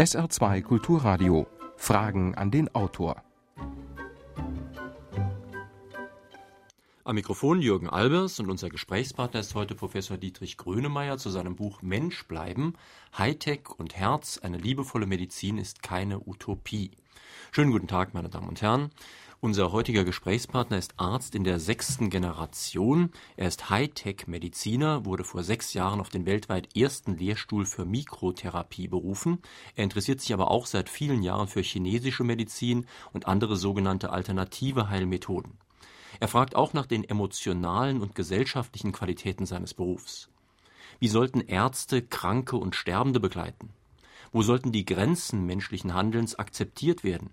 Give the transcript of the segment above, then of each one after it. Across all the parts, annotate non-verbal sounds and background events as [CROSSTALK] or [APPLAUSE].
SR2 Kulturradio. Fragen an den Autor. Am Mikrofon Jürgen Albers und unser Gesprächspartner ist heute Professor Dietrich Grönemeyer zu seinem Buch Mensch bleiben. Hightech und Herz, eine liebevolle Medizin ist keine Utopie. Schönen guten Tag, meine Damen und Herren. Unser heutiger Gesprächspartner ist Arzt in der sechsten Generation. Er ist Hightech-Mediziner, wurde vor sechs Jahren auf den weltweit ersten Lehrstuhl für Mikrotherapie berufen. Er interessiert sich aber auch seit vielen Jahren für chinesische Medizin und andere sogenannte alternative Heilmethoden. Er fragt auch nach den emotionalen und gesellschaftlichen Qualitäten seines Berufs. Wie sollten Ärzte Kranke und Sterbende begleiten? Wo sollten die Grenzen menschlichen Handelns akzeptiert werden?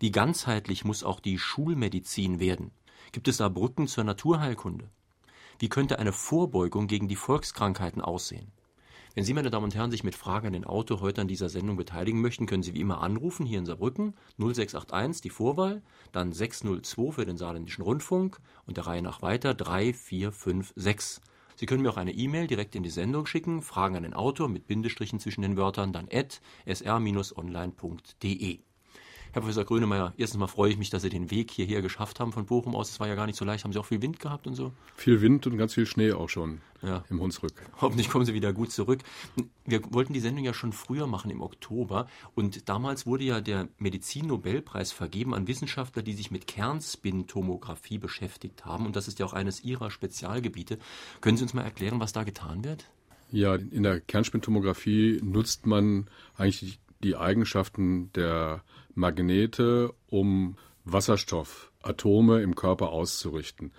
Wie ganzheitlich muss auch die Schulmedizin werden? Gibt es da Brücken zur Naturheilkunde? Wie könnte eine Vorbeugung gegen die Volkskrankheiten aussehen? Wenn Sie, meine Damen und Herren, sich mit Fragen an den Auto heute an dieser Sendung beteiligen möchten, können Sie wie immer anrufen, hier in Saarbrücken, 0681, die Vorwahl, dann 602 für den Saarländischen Rundfunk und der Reihe nach weiter 3456. Sie können mir auch eine E-Mail direkt in die Sendung schicken, Fragen an den Autor mit Bindestrichen zwischen den Wörtern, dann at sr-online.de. Herr Professor Grönemeyer, erstens mal freue ich mich, dass Sie den Weg hierher geschafft haben von Bochum aus. Es war ja gar nicht so leicht. Haben Sie auch viel Wind gehabt und so? Viel Wind und ganz viel Schnee auch schon ja. im Hunsrück. Hoffentlich kommen Sie wieder gut zurück. Wir wollten die Sendung ja schon früher machen, im Oktober. Und damals wurde ja der Medizin-Nobelpreis vergeben an Wissenschaftler, die sich mit Kernspintomographie beschäftigt haben. Und das ist ja auch eines Ihrer Spezialgebiete. Können Sie uns mal erklären, was da getan wird? Ja, in der Kernspintomographie nutzt man eigentlich die Eigenschaften der Magnete, um Wasserstoffatome im Körper auszurichten.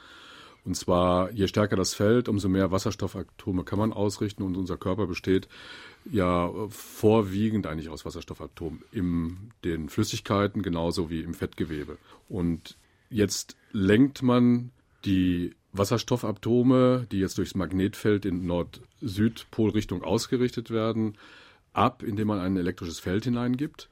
Und zwar, je stärker das Feld, umso mehr Wasserstoffatome kann man ausrichten. Und unser Körper besteht ja vorwiegend eigentlich aus Wasserstoffatomen in den Flüssigkeiten genauso wie im Fettgewebe. Und jetzt lenkt man die Wasserstoffatome, die jetzt durchs Magnetfeld in Nord-Süd-Polrichtung ausgerichtet werden, ab, indem man ein elektrisches Feld hineingibt.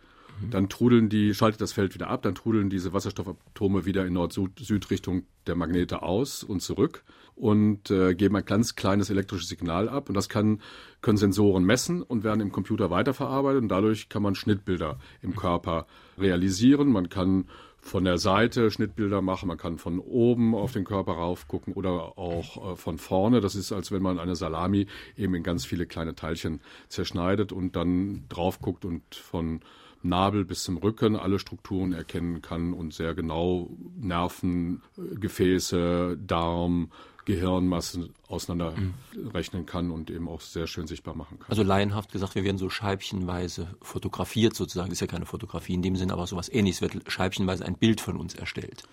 Dann trudeln die, schaltet das Feld wieder ab, dann trudeln diese Wasserstoffatome wieder in Nord-Süd-Richtung der Magnete aus und zurück und äh, geben ein ganz kleines elektrisches Signal ab. Und das kann, können Sensoren messen und werden im Computer weiterverarbeitet. Und dadurch kann man Schnittbilder im Körper realisieren. Man kann von der Seite Schnittbilder machen, man kann von oben auf den Körper rauf gucken oder auch äh, von vorne. Das ist, als wenn man eine Salami eben in ganz viele kleine Teilchen zerschneidet und dann drauf guckt und von Nabel bis zum Rücken alle Strukturen erkennen kann und sehr genau Nerven, Gefäße, Darm, Gehirnmassen auseinanderrechnen kann und eben auch sehr schön sichtbar machen kann. Also laienhaft gesagt, wir werden so scheibchenweise fotografiert sozusagen. Das ist ja keine Fotografie in dem Sinn, aber sowas ähnliches wird scheibchenweise ein Bild von uns erstellt.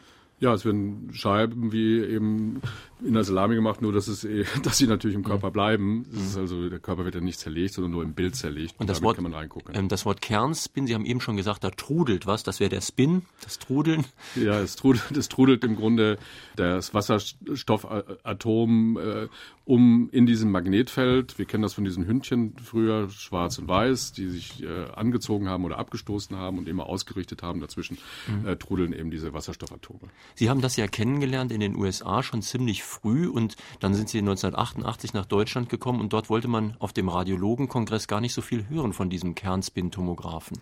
Ja, es werden Scheiben wie eben in der Salami gemacht, nur dass es, eh, [LAUGHS] dass sie natürlich im Körper bleiben. Mhm. also der Körper wird ja nicht zerlegt, sondern nur im Bild zerlegt. Und, und das Wort kann man reingucken. Ähm, das Wort Kernspin, Sie haben eben schon gesagt, da trudelt was. Das wäre der Spin, das Trudeln. Ja, es trudelt, [LAUGHS] es trudelt im Grunde das Wasserstoffatom äh, um in diesem Magnetfeld. Wir kennen das von diesen Hündchen früher, schwarz und weiß, die sich äh, angezogen haben oder abgestoßen haben und immer ausgerichtet haben. Dazwischen mhm. äh, trudeln eben diese Wasserstoffatome. Sie haben das ja kennengelernt in den USA schon ziemlich früh und dann sind Sie 1988 nach Deutschland gekommen und dort wollte man auf dem Radiologenkongress gar nicht so viel hören von diesem Kernspin-Tomographen.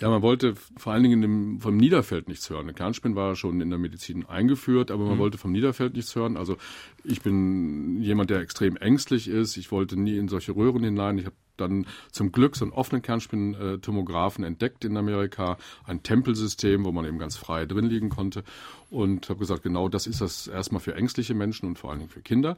Ja, man wollte vor allen Dingen dem, vom Niederfeld nichts hören. Der Kernspin war schon in der Medizin eingeführt, aber man mhm. wollte vom Niederfeld nichts hören. Also ich bin jemand, der extrem ängstlich ist. Ich wollte nie in solche Röhren hinein. Ich habe dann zum Glück so einen offenen Kernspintomographen entdeckt in Amerika, ein Tempelsystem, wo man eben ganz frei drin liegen konnte und habe gesagt, genau das ist das erstmal für ängstliche Menschen und vor allen Dingen für Kinder.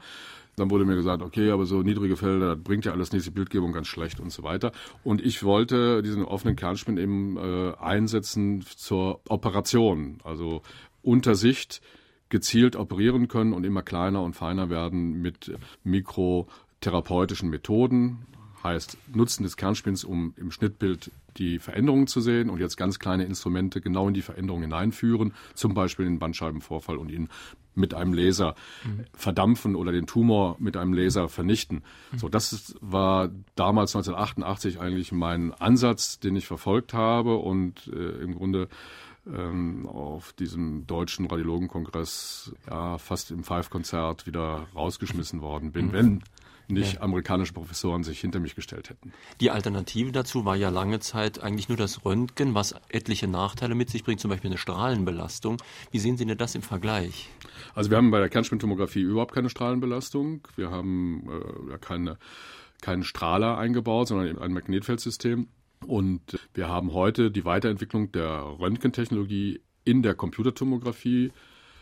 Dann wurde mir gesagt, okay, aber so niedrige Felder, das bringt ja alles nichts, die Bildgebung ganz schlecht und so weiter. Und ich wollte diesen offenen Kernspin eben äh, einsetzen zur Operation, also Untersicht gezielt operieren können und immer kleiner und feiner werden mit mikrotherapeutischen Methoden, heißt Nutzen des Kernspins, um im Schnittbild die Veränderungen zu sehen und jetzt ganz kleine Instrumente genau in die Veränderungen hineinführen, zum Beispiel den Bandscheibenvorfall und ihn mit einem Laser mhm. verdampfen oder den Tumor mit einem Laser vernichten. Mhm. So, das war damals 1988 eigentlich mein Ansatz, den ich verfolgt habe und äh, im Grunde ähm, auf diesem deutschen Radiologenkongress ja fast im Five-Konzert wieder rausgeschmissen worden bin. Mhm. Wenn nicht ja. amerikanische Professoren sich hinter mich gestellt hätten. Die Alternative dazu war ja lange Zeit eigentlich nur das Röntgen, was etliche Nachteile mit sich bringt, zum Beispiel eine Strahlenbelastung. Wie sehen Sie denn das im Vergleich? Also wir haben bei der Kernspintomographie überhaupt keine Strahlenbelastung. Wir haben äh, keine, keinen Strahler eingebaut, sondern ein Magnetfeldsystem. Und wir haben heute die Weiterentwicklung der Röntgentechnologie in der Computertomographie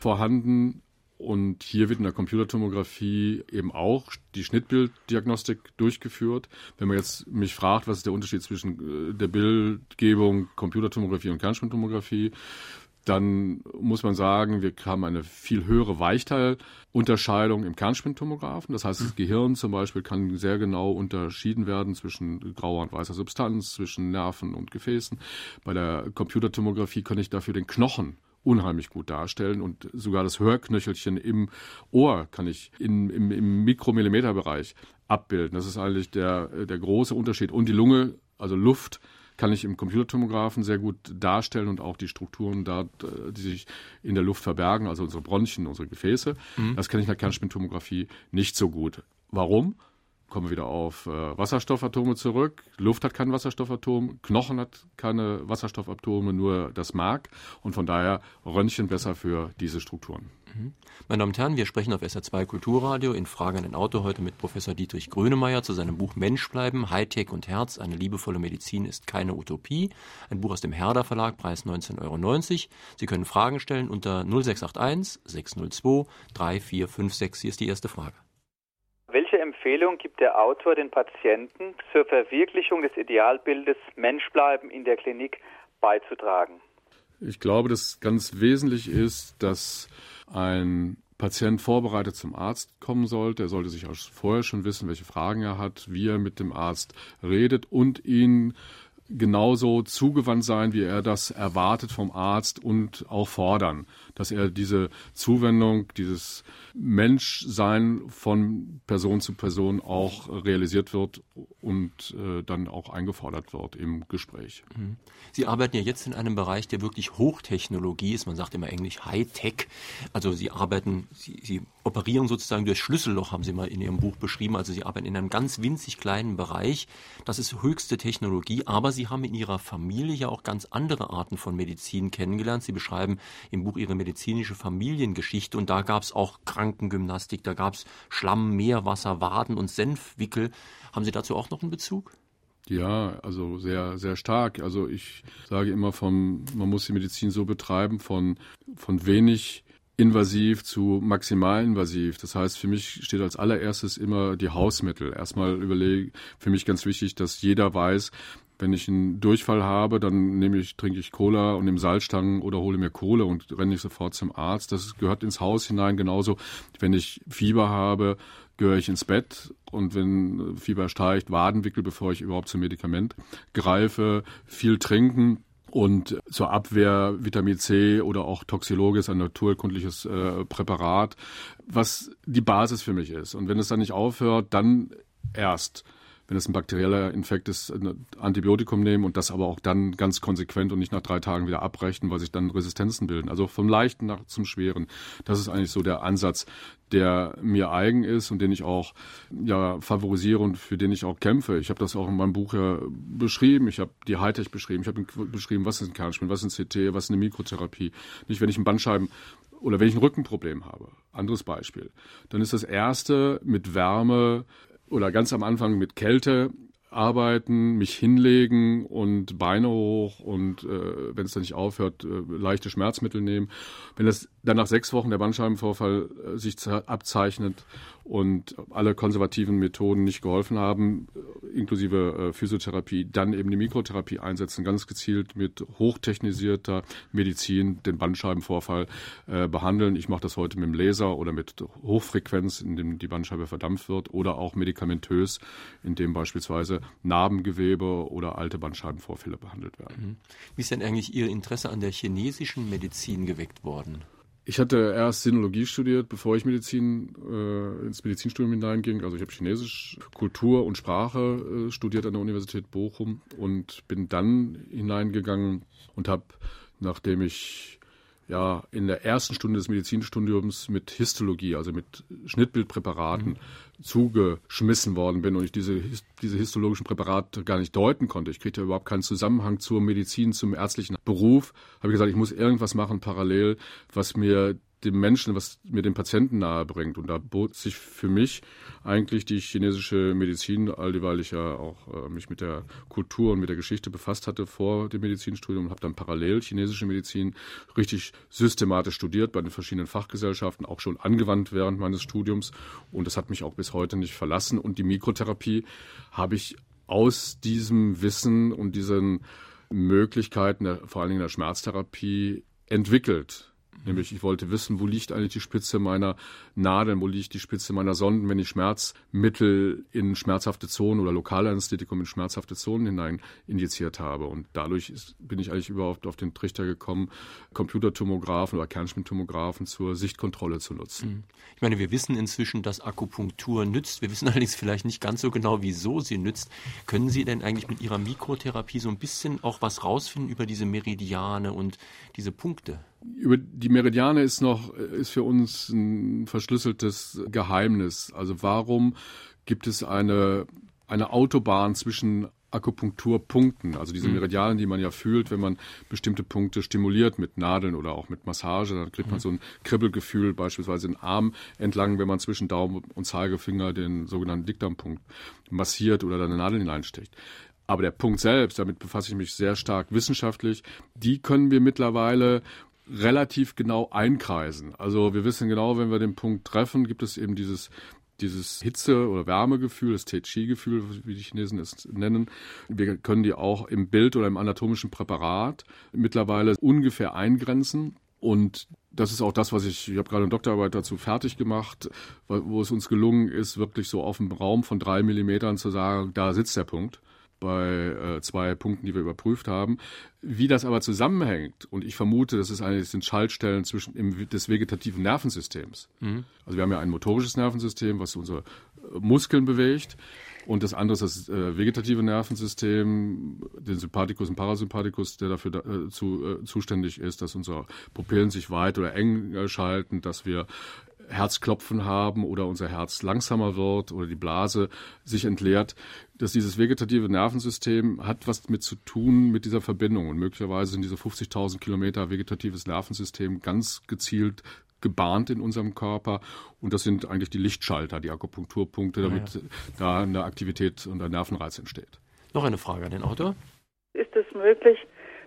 vorhanden. Und hier wird in der Computertomographie eben auch die Schnittbilddiagnostik durchgeführt. Wenn man jetzt mich fragt, was ist der Unterschied zwischen äh, der Bildgebung Computertomographie und Kernspintomographie, dann muss man sagen, wir haben eine viel höhere Weichteilunterscheidung im Kernspintomographen. Das heißt, das Gehirn zum Beispiel kann sehr genau unterschieden werden zwischen grauer und weißer Substanz, zwischen Nerven und Gefäßen. Bei der Computertomographie kann ich dafür den Knochen unheimlich gut darstellen und sogar das Hörknöchelchen im Ohr kann ich in, im, im Mikromillimeterbereich abbilden. Das ist eigentlich der, der große Unterschied. Und die Lunge, also Luft, kann ich im Computertomographen sehr gut darstellen und auch die Strukturen da, die sich in der Luft verbergen, also unsere Bronchien, unsere Gefäße. Mhm. Das kann ich in der Kernspintomographie nicht so gut. Warum? Kommen wir wieder auf äh, Wasserstoffatome zurück. Luft hat kein Wasserstoffatom, Knochen hat keine Wasserstoffatome, nur das Mark. Und von daher Röntgen besser für diese Strukturen. Mhm. Meine Damen und Herren, wir sprechen auf SR2 Kulturradio in Frage an den Auto heute mit Professor Dietrich Grönemeyer zu seinem Buch Mensch bleiben, Hightech und Herz, eine liebevolle Medizin ist keine Utopie. Ein Buch aus dem Herder Verlag, Preis 19,90 Euro. Sie können Fragen stellen unter 0681 602 3456. Hier ist die erste Frage. Empfehlung gibt der Autor den Patienten zur Verwirklichung des Idealbildes Menschbleiben in der Klinik beizutragen? Ich glaube, dass ganz wesentlich ist, dass ein Patient vorbereitet zum Arzt kommen sollte. Er sollte sich auch vorher schon wissen, welche Fragen er hat, wie er mit dem Arzt redet und ihn genauso zugewandt sein, wie er das erwartet vom Arzt und auch fordern, dass er diese Zuwendung, dieses Menschsein von Person zu Person auch realisiert wird und äh, dann auch eingefordert wird im Gespräch. Mhm. Sie arbeiten ja jetzt in einem Bereich, der wirklich Hochtechnologie ist. Man sagt immer Englisch Hightech. Also Sie arbeiten, Sie, Sie operieren sozusagen durch Schlüsselloch, haben Sie mal in Ihrem Buch beschrieben. Also Sie arbeiten in einem ganz winzig kleinen Bereich. Das ist höchste Technologie, aber Sie haben in Ihrer Familie ja auch ganz andere Arten von Medizin kennengelernt. Sie beschreiben im Buch Ihre medizinische Familiengeschichte und da gab es auch Krankengymnastik, da gab es Schlamm, Meerwasser, Waden und Senfwickel. Haben Sie dazu auch noch einen Bezug? Ja, also sehr, sehr stark. Also ich sage immer von, man muss die Medizin so betreiben, von, von wenig invasiv zu maximalinvasiv. Das heißt, für mich steht als allererstes immer die Hausmittel. Erstmal überlege für mich ganz wichtig, dass jeder weiß, wenn ich einen Durchfall habe, dann nehme ich, trinke ich Cola und nehme Salzstangen oder hole mir Kohle und renne ich sofort zum Arzt. Das gehört ins Haus hinein. Genauso, wenn ich Fieber habe, gehöre ich ins Bett und wenn Fieber steigt, Wadenwickel, bevor ich überhaupt zum Medikament greife, viel trinken. Und zur Abwehr Vitamin C oder auch Toxilogis, ein naturkundliches äh, Präparat, was die Basis für mich ist. Und wenn es dann nicht aufhört, dann erst wenn es ein bakterieller Infekt ist, ein Antibiotikum nehmen und das aber auch dann ganz konsequent und nicht nach drei Tagen wieder abbrechen, weil sich dann Resistenzen bilden. Also vom Leichten nach zum Schweren. Das ist eigentlich so der Ansatz, der mir eigen ist und den ich auch ja favorisiere und für den ich auch kämpfe. Ich habe das auch in meinem Buch ja beschrieben. Ich habe die Hightech beschrieben. Ich habe beschrieben, was ist ein Kernspin, was ist ein CT, was ist eine Mikrotherapie. Nicht, wenn ich einen Bandscheiben oder wenn ich ein Rückenproblem habe. Anderes Beispiel. Dann ist das erste mit Wärme oder ganz am Anfang mit Kälte arbeiten, mich hinlegen und Beine hoch und äh, wenn es dann nicht aufhört, äh, leichte Schmerzmittel nehmen. Wenn es dann nach sechs Wochen der Bandscheibenvorfall äh, sich abzeichnet und alle konservativen Methoden nicht geholfen haben, äh, inklusive äh, Physiotherapie, dann eben die Mikrotherapie einsetzen, ganz gezielt mit hochtechnisierter Medizin den Bandscheibenvorfall äh, behandeln. Ich mache das heute mit dem Laser oder mit Hochfrequenz, in dem die Bandscheibe verdampft wird, oder auch medikamentös, in dem beispielsweise Narbengewebe oder alte Bandscheibenvorfälle behandelt werden. Mhm. Wie ist denn eigentlich Ihr Interesse an der chinesischen Medizin geweckt worden? Ich hatte erst Sinologie studiert, bevor ich Medizin äh, ins Medizinstudium hineinging. Also ich habe Chinesisch, Kultur und Sprache äh, studiert an der Universität Bochum und bin dann hineingegangen und habe, nachdem ich ja in der ersten Stunde des Medizinstudiums mit Histologie, also mit Schnittbildpräparaten mhm. zugeschmissen worden bin und ich diese, diese histologischen Präparate gar nicht deuten konnte. Ich kriegte überhaupt keinen Zusammenhang zur Medizin, zum ärztlichen Beruf. Habe ich gesagt, ich muss irgendwas machen parallel, was mir dem Menschen, was mir den Patienten nahe bringt. Und da bot sich für mich eigentlich die chinesische Medizin, all dieweil ich ja auch äh, mich mit der Kultur und mit der Geschichte befasst hatte vor dem Medizinstudium und habe dann parallel chinesische Medizin richtig systematisch studiert bei den verschiedenen Fachgesellschaften, auch schon angewandt während meines Studiums. Und das hat mich auch bis heute nicht verlassen. Und die Mikrotherapie habe ich aus diesem Wissen und diesen Möglichkeiten, vor allen Dingen der Schmerztherapie, entwickelt Nämlich ich wollte wissen, wo liegt eigentlich die Spitze meiner Nadeln, wo liegt die Spitze meiner Sonden, wenn ich Schmerzmittel in schmerzhafte Zonen oder Lokalanästhetikum in schmerzhafte Zonen hinein injiziert habe. Und dadurch ist, bin ich eigentlich überhaupt auf den Trichter gekommen, Computertomographen oder Kernspintomographen zur Sichtkontrolle zu nutzen. Mhm. Ich meine, wir wissen inzwischen, dass Akupunktur nützt. Wir wissen [LAUGHS] allerdings vielleicht nicht ganz so genau, wieso sie nützt. Können Sie denn eigentlich mit Ihrer Mikrotherapie so ein bisschen auch was rausfinden über diese Meridiane und diese Punkte? Über die Meridiane ist noch, ist für uns ein verschlüsseltes Geheimnis. Also warum gibt es eine, eine Autobahn zwischen Akupunkturpunkten, also diese mhm. Meridianen, die man ja fühlt, wenn man bestimmte Punkte stimuliert mit Nadeln oder auch mit Massage, dann kriegt man mhm. so ein Kribbelgefühl, beispielsweise im Arm entlang, wenn man zwischen Daumen und Zeigefinger den sogenannten Dickdarmpunkt massiert oder da eine Nadel hineinsteckt. Aber der Punkt selbst, damit befasse ich mich sehr stark wissenschaftlich, die können wir mittlerweile relativ genau einkreisen. Also wir wissen genau, wenn wir den Punkt treffen, gibt es eben dieses dieses Hitze- oder Wärmegefühl, das Tai-Chi-Gefühl, wie die Chinesen es nennen. Wir können die auch im Bild oder im anatomischen Präparat mittlerweile ungefähr eingrenzen. Und das ist auch das, was ich, ich habe gerade eine Doktorarbeit dazu fertig gemacht, wo es uns gelungen ist, wirklich so auf einem Raum von drei Millimetern zu sagen, da sitzt der Punkt bei äh, zwei Punkten, die wir überprüft haben. Wie das aber zusammenhängt, und ich vermute, das, ist eine, das sind Schaltstellen zwischen im, des vegetativen Nervensystems. Mhm. Also wir haben ja ein motorisches Nervensystem, was unsere äh, Muskeln bewegt. Und das andere ist das äh, vegetative Nervensystem, den Sympathikus und Parasympathikus, der dafür da, äh, zu, äh, zuständig ist, dass unsere Pupillen sich weit oder eng schalten, dass wir Herzklopfen haben oder unser Herz langsamer wird oder die Blase sich entleert, dass dieses vegetative Nervensystem hat was mit zu tun mit dieser Verbindung. Und möglicherweise sind diese 50.000 Kilometer vegetatives Nervensystem ganz gezielt gebahnt in unserem Körper. Und das sind eigentlich die Lichtschalter, die Akupunkturpunkte, damit ja, ja. da eine Aktivität und ein Nervenreiz entsteht. Noch eine Frage an den Autor. Ist es möglich,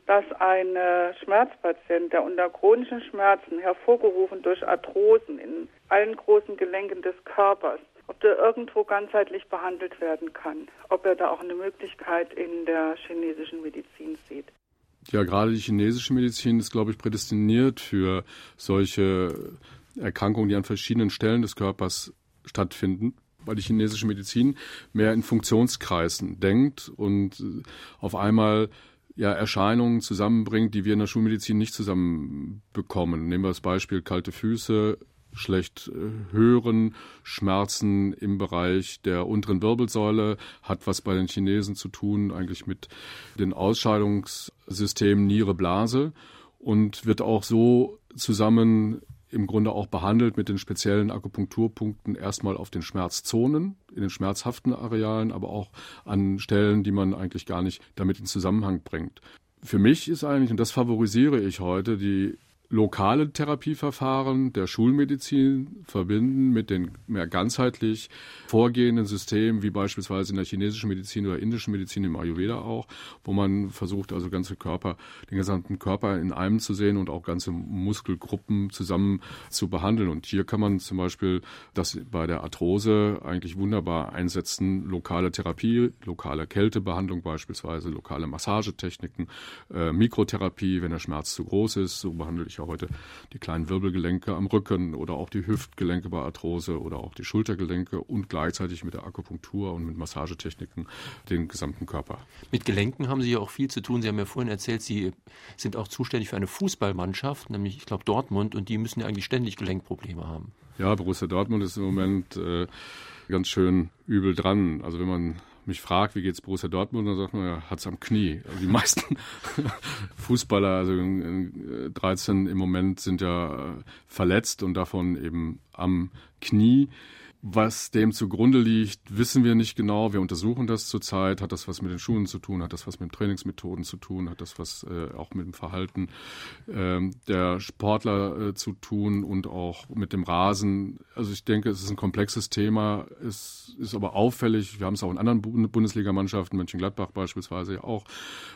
dass ein äh, Schmerzpatient, der unter chronischen Schmerzen, hervorgerufen durch Arthrosen in allen großen Gelenken des Körpers, ob der irgendwo ganzheitlich behandelt werden kann, ob er da auch eine Möglichkeit in der chinesischen Medizin sieht. Ja, gerade die chinesische Medizin ist, glaube ich, prädestiniert für solche Erkrankungen, die an verschiedenen Stellen des Körpers stattfinden weil die chinesische Medizin mehr in Funktionskreisen denkt und auf einmal ja, Erscheinungen zusammenbringt, die wir in der Schulmedizin nicht zusammenbekommen. Nehmen wir das Beispiel kalte Füße, schlecht äh, hören, Schmerzen im Bereich der unteren Wirbelsäule, hat was bei den Chinesen zu tun, eigentlich mit den Ausscheidungssystemen Niere-Blase und wird auch so zusammen im Grunde auch behandelt mit den speziellen Akupunkturpunkten erstmal auf den Schmerzzonen, in den schmerzhaften Arealen, aber auch an Stellen, die man eigentlich gar nicht damit in Zusammenhang bringt. Für mich ist eigentlich, und das favorisiere ich heute, die lokale Therapieverfahren der Schulmedizin verbinden mit den mehr ganzheitlich vorgehenden Systemen, wie beispielsweise in der chinesischen Medizin oder indischen Medizin im Ayurveda auch, wo man versucht, also ganze Körper, den gesamten Körper in einem zu sehen und auch ganze Muskelgruppen zusammen zu behandeln. Und hier kann man zum Beispiel das bei der Arthrose eigentlich wunderbar einsetzen, lokale Therapie, lokale Kältebehandlung beispielsweise, lokale Massagetechniken, äh, Mikrotherapie, wenn der Schmerz zu groß ist, so behandle ich heute die kleinen Wirbelgelenke am Rücken oder auch die Hüftgelenke bei Arthrose oder auch die Schultergelenke und gleichzeitig mit der Akupunktur und mit Massagetechniken den gesamten Körper. Mit Gelenken haben Sie ja auch viel zu tun. Sie haben ja vorhin erzählt, Sie sind auch zuständig für eine Fußballmannschaft, nämlich ich glaube Dortmund, und die müssen ja eigentlich ständig Gelenkprobleme haben. Ja, Borussia Dortmund ist im Moment äh, ganz schön übel dran. Also wenn man mich fragt, wie geht's Borussia Dortmund, dann sagt man, er hat's am Knie. Also die meisten [LAUGHS] Fußballer, also 13 im Moment sind ja verletzt und davon eben am Knie. Was dem zugrunde liegt, wissen wir nicht genau. Wir untersuchen das zurzeit. Hat das was mit den Schulen zu tun? Hat das was mit Trainingsmethoden zu tun? Hat das was äh, auch mit dem Verhalten äh, der Sportler äh, zu tun und auch mit dem Rasen? Also ich denke, es ist ein komplexes Thema. Es ist aber auffällig. Wir haben es auch in anderen Bundesligamannschaften, Mönchengladbach beispielsweise auch,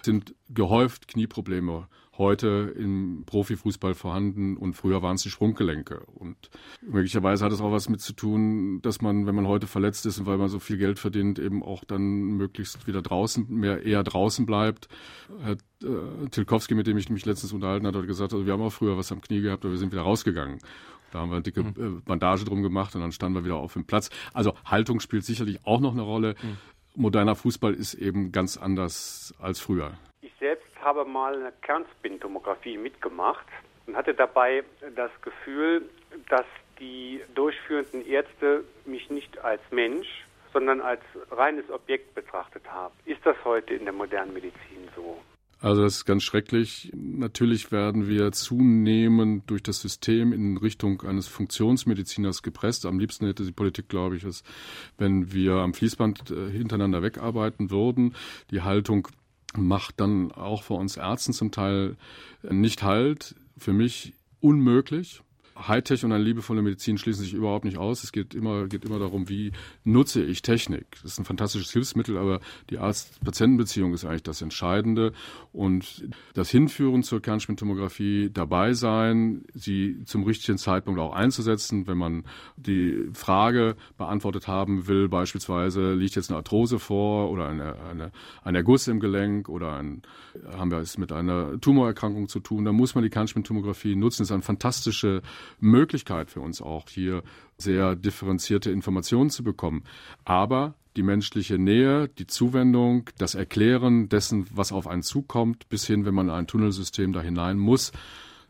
sind gehäuft Knieprobleme heute im Profifußball vorhanden und früher waren es die Sprunggelenke. Und möglicherweise hat es auch was mit zu tun, dass man, wenn man heute verletzt ist und weil man so viel Geld verdient, eben auch dann möglichst wieder draußen, mehr eher draußen bleibt. Herr äh, Tilkowski, mit dem ich mich letztens unterhalten hat, hat gesagt, also wir haben auch früher was am Knie gehabt, aber wir sind wieder rausgegangen. Da haben wir eine dicke mhm. Äh, Bandage drum gemacht und dann standen wir wieder auf dem Platz. Also Haltung spielt sicherlich auch noch eine Rolle. Mhm. Moderner Fußball ist eben ganz anders als früher habe mal eine Kernspintomographie mitgemacht und hatte dabei das Gefühl, dass die durchführenden Ärzte mich nicht als Mensch, sondern als reines Objekt betrachtet haben. Ist das heute in der modernen Medizin so? Also das ist ganz schrecklich. Natürlich werden wir zunehmend durch das System in Richtung eines Funktionsmediziners gepresst. Am liebsten hätte die Politik, glaube ich, es, wenn wir am Fließband äh, hintereinander wegarbeiten würden. Die Haltung macht dann auch vor uns Ärzten zum Teil nicht halt. Für mich unmöglich. Hightech und eine liebevolle Medizin schließen sich überhaupt nicht aus. Es geht immer, geht immer darum, wie nutze ich Technik. Das ist ein fantastisches Hilfsmittel, aber die Arzt-Patienten-Beziehung ist eigentlich das Entscheidende. Und das Hinführen zur Kernspintomographie, dabei sein, sie zum richtigen Zeitpunkt auch einzusetzen, wenn man die Frage beantwortet haben will, beispielsweise liegt jetzt eine Arthrose vor oder eine, eine, ein Erguss im Gelenk oder ein, haben wir es mit einer Tumorerkrankung zu tun, dann muss man die Kernspintomographie nutzen. Das ist eine fantastische Möglichkeit für uns auch, hier sehr differenzierte Informationen zu bekommen. Aber die menschliche Nähe, die Zuwendung, das Erklären dessen, was auf einen zukommt, bis hin, wenn man ein Tunnelsystem da hinein muss,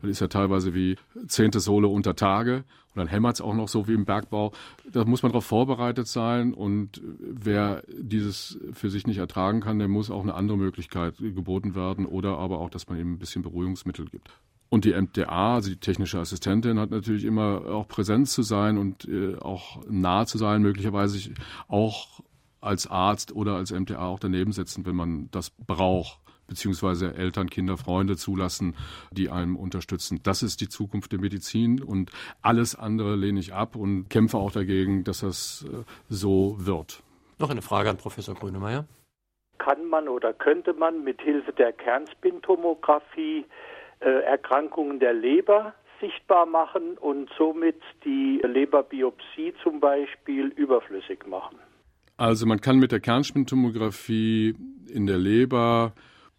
das ist ja teilweise wie zehnte Sohle unter Tage und dann hämmert es auch noch so wie im Bergbau. Da muss man darauf vorbereitet sein und wer dieses für sich nicht ertragen kann, der muss auch eine andere Möglichkeit geboten werden oder aber auch, dass man ihm ein bisschen Beruhigungsmittel gibt. Und die MTA, also die technische Assistentin, hat natürlich immer auch präsent zu sein und äh, auch nah zu sein, möglicherweise auch als Arzt oder als MTA auch daneben setzen, wenn man das braucht beziehungsweise Eltern, Kinder, Freunde zulassen, die einem unterstützen. Das ist die Zukunft der Medizin und alles andere lehne ich ab und kämpfe auch dagegen, dass das äh, so wird. Noch eine Frage an Professor Grönemeyer. Kann man oder könnte man mit Hilfe der Kernspintomographie Erkrankungen der Leber sichtbar machen und somit die Leberbiopsie zum Beispiel überflüssig machen. Also man kann mit der Kernspintomographie in der Leber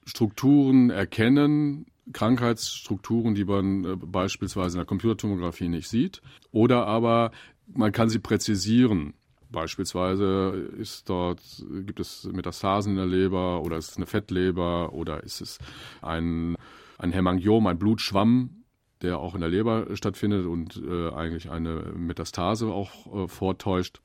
Strukturen erkennen, Krankheitsstrukturen, die man äh, beispielsweise in der Computertomographie nicht sieht, oder aber man kann sie präzisieren. Beispielsweise ist dort, gibt es Metastasen in der Leber oder ist es eine Fettleber oder ist es ein ein Hämangiom, ein Blutschwamm, der auch in der Leber stattfindet und äh, eigentlich eine Metastase auch äh, vortäuscht.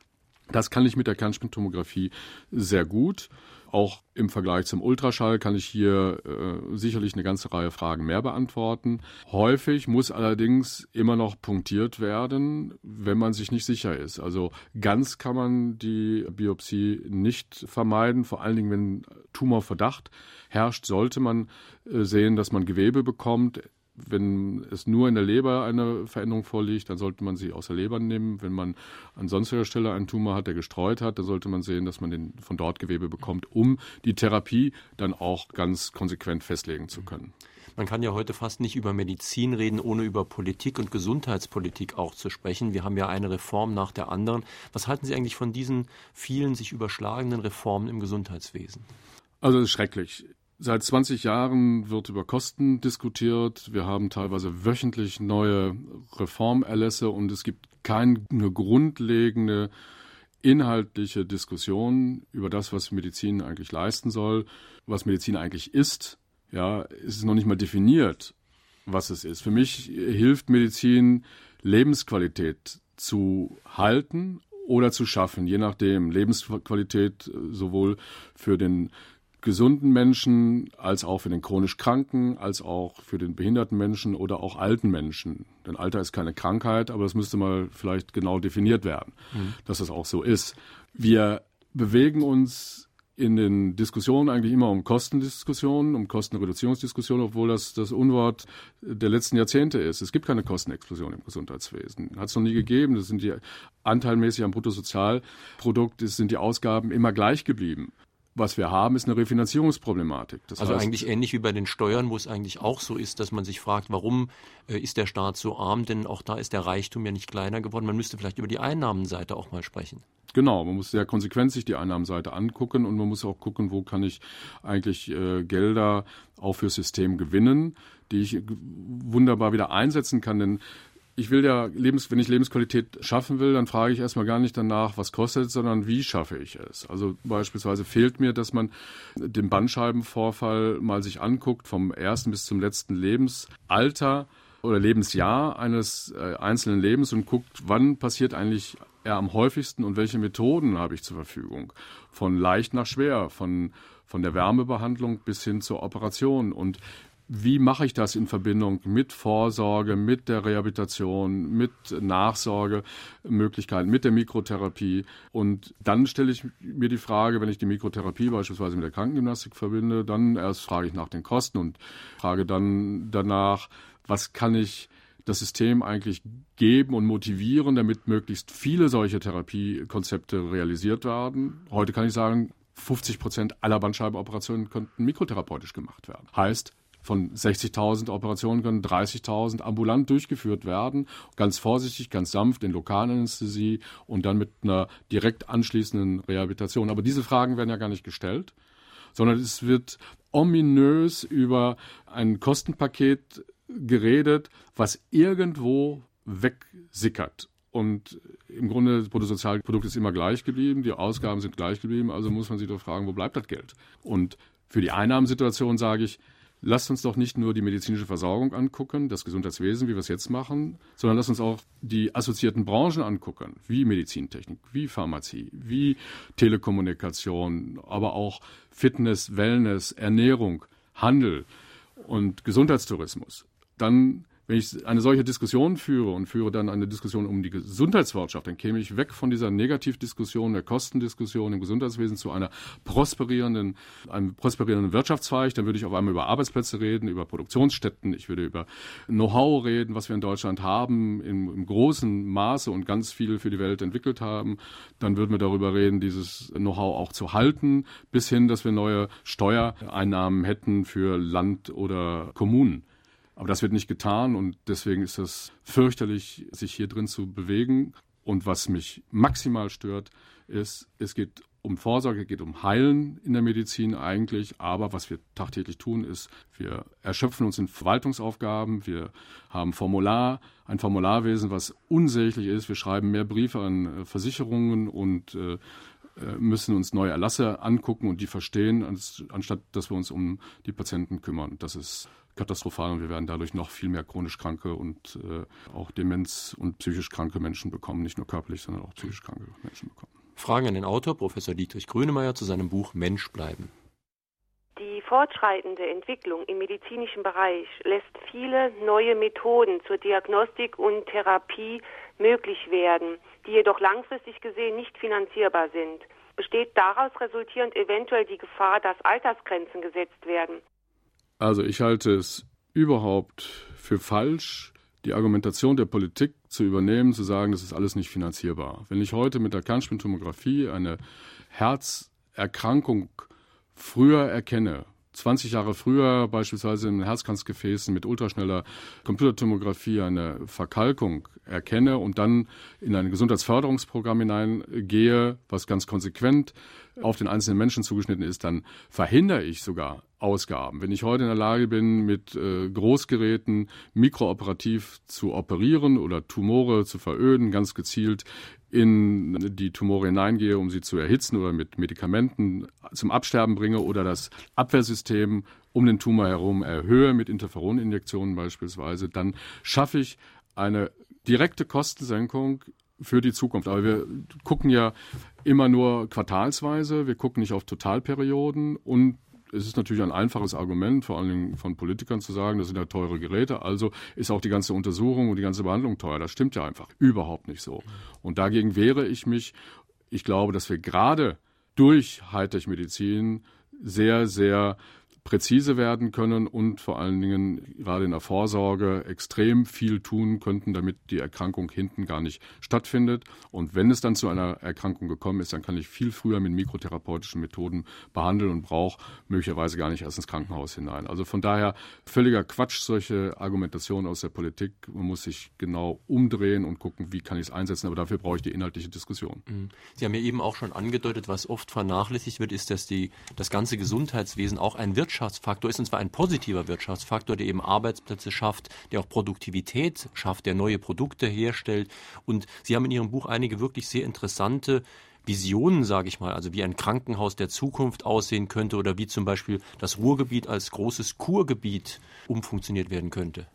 Das kann ich mit der Kernspintomographie sehr gut. Auch im Vergleich zum Ultraschall kann ich hier äh, sicherlich eine ganze Reihe Fragen mehr beantworten. Häufig muss allerdings immer noch punktiert werden, wenn man sich nicht sicher ist. Also ganz kann man die Biopsie nicht vermeiden, vor allen Dingen, wenn Tumorverdacht herrscht, sollte man äh, sehen, dass man Gewebe bekommt. Wenn es nur in der Leber eine Veränderung vorliegt, dann sollte man sie aus der Leber nehmen. Wenn man an sonstiger Stelle einen Tumor hat, der gestreut hat, dann sollte man sehen, dass man den von dort Gewebe bekommt, um die Therapie dann auch ganz konsequent festlegen zu können. Man kann ja heute fast nicht über Medizin reden, ohne über Politik und Gesundheitspolitik auch zu sprechen. Wir haben ja eine Reform nach der anderen. Was halten Sie eigentlich von diesen vielen sich überschlagenden Reformen im Gesundheitswesen? Also es ist schrecklich. Seit 20 Jahren wird über Kosten diskutiert. Wir haben teilweise wöchentlich neue Reformerlässe und es gibt keine grundlegende inhaltliche Diskussion über das, was Medizin eigentlich leisten soll, was Medizin eigentlich ist. Ja, es ist noch nicht mal definiert, was es ist. Für mich hilft Medizin, Lebensqualität zu halten oder zu schaffen, je nachdem. Lebensqualität äh, sowohl für den gesunden Menschen als auch für den chronisch Kranken, als auch für den behinderten Menschen oder auch alten Menschen. Denn Alter ist keine Krankheit, aber es müsste mal vielleicht genau definiert werden, mhm. dass das auch so ist. Wir bewegen uns in den Diskussionen eigentlich immer um Kostendiskussionen, um Kostenreduzierungsdiskussionen, obwohl das das Unwort der letzten Jahrzehnte ist. Es gibt keine Kostenexplosion im Gesundheitswesen. Hat es noch nie gegeben. Das sind die anteilmäßig am Bruttosozialprodukt, sind die Ausgaben immer gleich geblieben. Was wir haben, ist eine Refinanzierungsproblematik. Das also heißt, eigentlich ähnlich wie bei den Steuern, wo es eigentlich auch so ist, dass man sich fragt, warum äh, ist der Staat so arm? Denn auch da ist der Reichtum ja nicht kleiner geworden. Man müsste vielleicht über die Einnahmenseite auch mal sprechen. Genau, man muss sehr konsequent sich die Einnahmenseite angucken und man muss auch gucken, wo kann ich eigentlich äh, Gelder auch fürs System gewinnen, die ich wunderbar wieder einsetzen kann. Denn ich will ja Lebens, wenn ich Lebensqualität schaffen will, dann frage ich erstmal gar nicht danach, was kostet, sondern wie schaffe ich es. Also beispielsweise fehlt mir, dass man den Bandscheibenvorfall mal sich anguckt, vom ersten bis zum letzten Lebensalter oder Lebensjahr eines äh, einzelnen Lebens und guckt, wann passiert eigentlich er am häufigsten und welche Methoden habe ich zur Verfügung. Von leicht nach schwer, von, von der Wärmebehandlung bis hin zur Operation. Und wie mache ich das in Verbindung mit Vorsorge, mit der Rehabilitation, mit Nachsorgemöglichkeiten, mit der Mikrotherapie? Und dann stelle ich mir die Frage, wenn ich die Mikrotherapie beispielsweise mit der Krankengymnastik verbinde, dann erst frage ich nach den Kosten und frage dann danach, was kann ich das System eigentlich geben und motivieren, damit möglichst viele solche Therapiekonzepte realisiert werden. Heute kann ich sagen, 50 Prozent aller Bandscheibenoperationen könnten mikrotherapeutisch gemacht werden. Heißt, von 60.000 Operationen können 30.000 ambulant durchgeführt werden. Ganz vorsichtig, ganz sanft in Lokalanästhesie und dann mit einer direkt anschließenden Rehabilitation. Aber diese Fragen werden ja gar nicht gestellt, sondern es wird ominös über ein Kostenpaket geredet, was irgendwo wegsickert. Und im Grunde, das Bruttosozialprodukt ist immer gleich geblieben, die Ausgaben sind gleich geblieben, also muss man sich doch fragen, wo bleibt das Geld? Und für die Einnahmensituation sage ich, lasst uns doch nicht nur die medizinische Versorgung angucken, das Gesundheitswesen, wie wir es jetzt machen, sondern lasst uns auch die assoziierten Branchen angucken, wie Medizintechnik, wie Pharmazie, wie Telekommunikation, aber auch Fitness, Wellness, Ernährung, Handel und Gesundheitstourismus. Dann wenn ich eine solche Diskussion führe und führe dann eine Diskussion um die Gesundheitswirtschaft, dann käme ich weg von dieser Negativdiskussion, der Kostendiskussion im Gesundheitswesen zu einer prosperierenden, einem prosperierenden Wirtschaftszweig. Dann würde ich auf einmal über Arbeitsplätze reden, über Produktionsstätten, ich würde über Know-how reden, was wir in Deutschland haben, im, im großen Maße und ganz viel für die Welt entwickelt haben. Dann würden wir darüber reden, dieses Know-how auch zu halten, bis hin, dass wir neue Steuereinnahmen hätten für Land oder Kommunen. Aber das wird nicht getan und deswegen ist es fürchterlich, sich hier drin zu bewegen. Und was mich maximal stört, ist, es geht um Vorsorge, es geht um Heilen in der Medizin eigentlich. Aber was wir tagtäglich tun, ist, wir erschöpfen uns in Verwaltungsaufgaben. Wir haben Formular, ein Formularwesen, was unsäglich ist. Wir schreiben mehr Briefe an äh, Versicherungen und äh, äh, müssen uns neue Erlasse angucken und die verstehen, anstatt dass wir uns um die Patienten kümmern. Das ist katastrophal und wir werden dadurch noch viel mehr chronisch kranke und äh, auch Demenz und psychisch kranke Menschen bekommen, nicht nur körperlich, sondern auch psychisch kranke Menschen bekommen. Fragen an den Autor, Professor Dietrich Grönemeyer, zu seinem Buch Mensch bleiben. Die fortschreitende Entwicklung im medizinischen Bereich lässt viele neue Methoden zur Diagnostik und Therapie möglich werden, die jedoch langfristig gesehen nicht finanzierbar sind. Besteht daraus resultierend eventuell die Gefahr, dass Altersgrenzen gesetzt werden? Also ich halte es überhaupt für falsch, die Argumentation der Politik zu übernehmen, zu sagen, das ist alles nicht finanzierbar. Wenn ich heute mit der Kernspintomographie eine Herzerkrankung früher erkenne, 20 Jahre früher beispielsweise in Herzkranzgefäßen mit ultraschneller Computertomographie eine Verkalkung erkenne und dann in ein Gesundheitsförderungsprogramm hineingehe, was ganz konsequent auf den einzelnen Menschen zugeschnitten ist, dann verhindere ich sogar Ausgaben. Wenn ich heute in der Lage bin, mit äh, Großgeräten mikrooperativ zu operieren oder Tumore zu veröden, ganz gezielt in die Tumore hineingehe, um sie zu erhitzen oder mit Medikamenten zum Absterben bringe oder das Abwehrsystem um den Tumor herum erhöhe mit Interferoninjektionen beispielsweise, dann schaffe ich eine direkte Kostensenkung für die Zukunft. Aber wir gucken ja immer nur quartalsweise, wir gucken nicht auf Totalperioden und es ist natürlich ein einfaches Argument, vor allen Dingen von Politikern zu sagen, das sind ja teure Geräte, also ist auch die ganze Untersuchung und die ganze Behandlung teuer. Das stimmt ja einfach überhaupt nicht so. Und dagegen wehre ich mich. Ich glaube, dass wir gerade durch Hightech-Medizin sehr, sehr präzise werden können und vor allen Dingen gerade in der Vorsorge extrem viel tun könnten, damit die Erkrankung hinten gar nicht stattfindet. Und wenn es dann zu einer Erkrankung gekommen ist, dann kann ich viel früher mit mikrotherapeutischen Methoden behandeln und brauche möglicherweise gar nicht erst ins Krankenhaus hinein. Also von daher völliger Quatsch, solche Argumentationen aus der Politik. Man muss sich genau umdrehen und gucken, wie kann ich es einsetzen. Aber dafür brauche ich die inhaltliche Diskussion. Mhm. Sie haben ja eben auch schon angedeutet, was oft vernachlässigt wird, ist, dass die, das ganze Gesundheitswesen auch ein Wirtschaft Wirtschaftsfaktor ist, und zwar ein positiver Wirtschaftsfaktor, der eben Arbeitsplätze schafft, der auch Produktivität schafft, der neue Produkte herstellt. Und Sie haben in Ihrem Buch einige wirklich sehr interessante Visionen, sage ich mal, also wie ein Krankenhaus der Zukunft aussehen könnte oder wie zum Beispiel das Ruhrgebiet als großes Kurgebiet umfunktioniert werden könnte.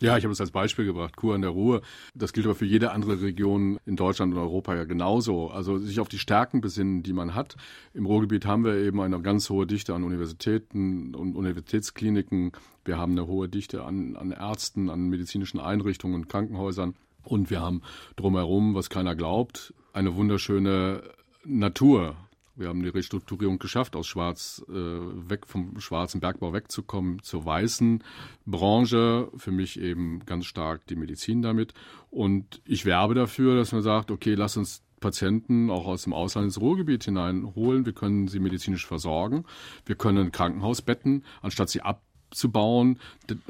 Ja, ich habe es als Beispiel gebracht, Kur an der Ruhr. Das gilt aber für jede andere Region in Deutschland und Europa ja genauso. Also sich auf die Stärken besinnen, die man hat. Im Ruhrgebiet haben wir eben eine ganz hohe Dichte an Universitäten und Universitätskliniken. Wir haben eine hohe Dichte an, an Ärzten, an medizinischen Einrichtungen, Krankenhäusern. Und wir haben drumherum, was keiner glaubt, eine wunderschöne Natur. Wir haben die Restrukturierung geschafft, aus Schwarz äh, weg vom schwarzen Bergbau wegzukommen zur weißen Branche. Für mich eben ganz stark die Medizin damit. Und ich werbe dafür, dass man sagt, okay, lass uns Patienten auch aus dem Ausland ins Ruhrgebiet hineinholen. Wir können sie medizinisch versorgen. Wir können Krankenhausbetten, anstatt sie abzubauen,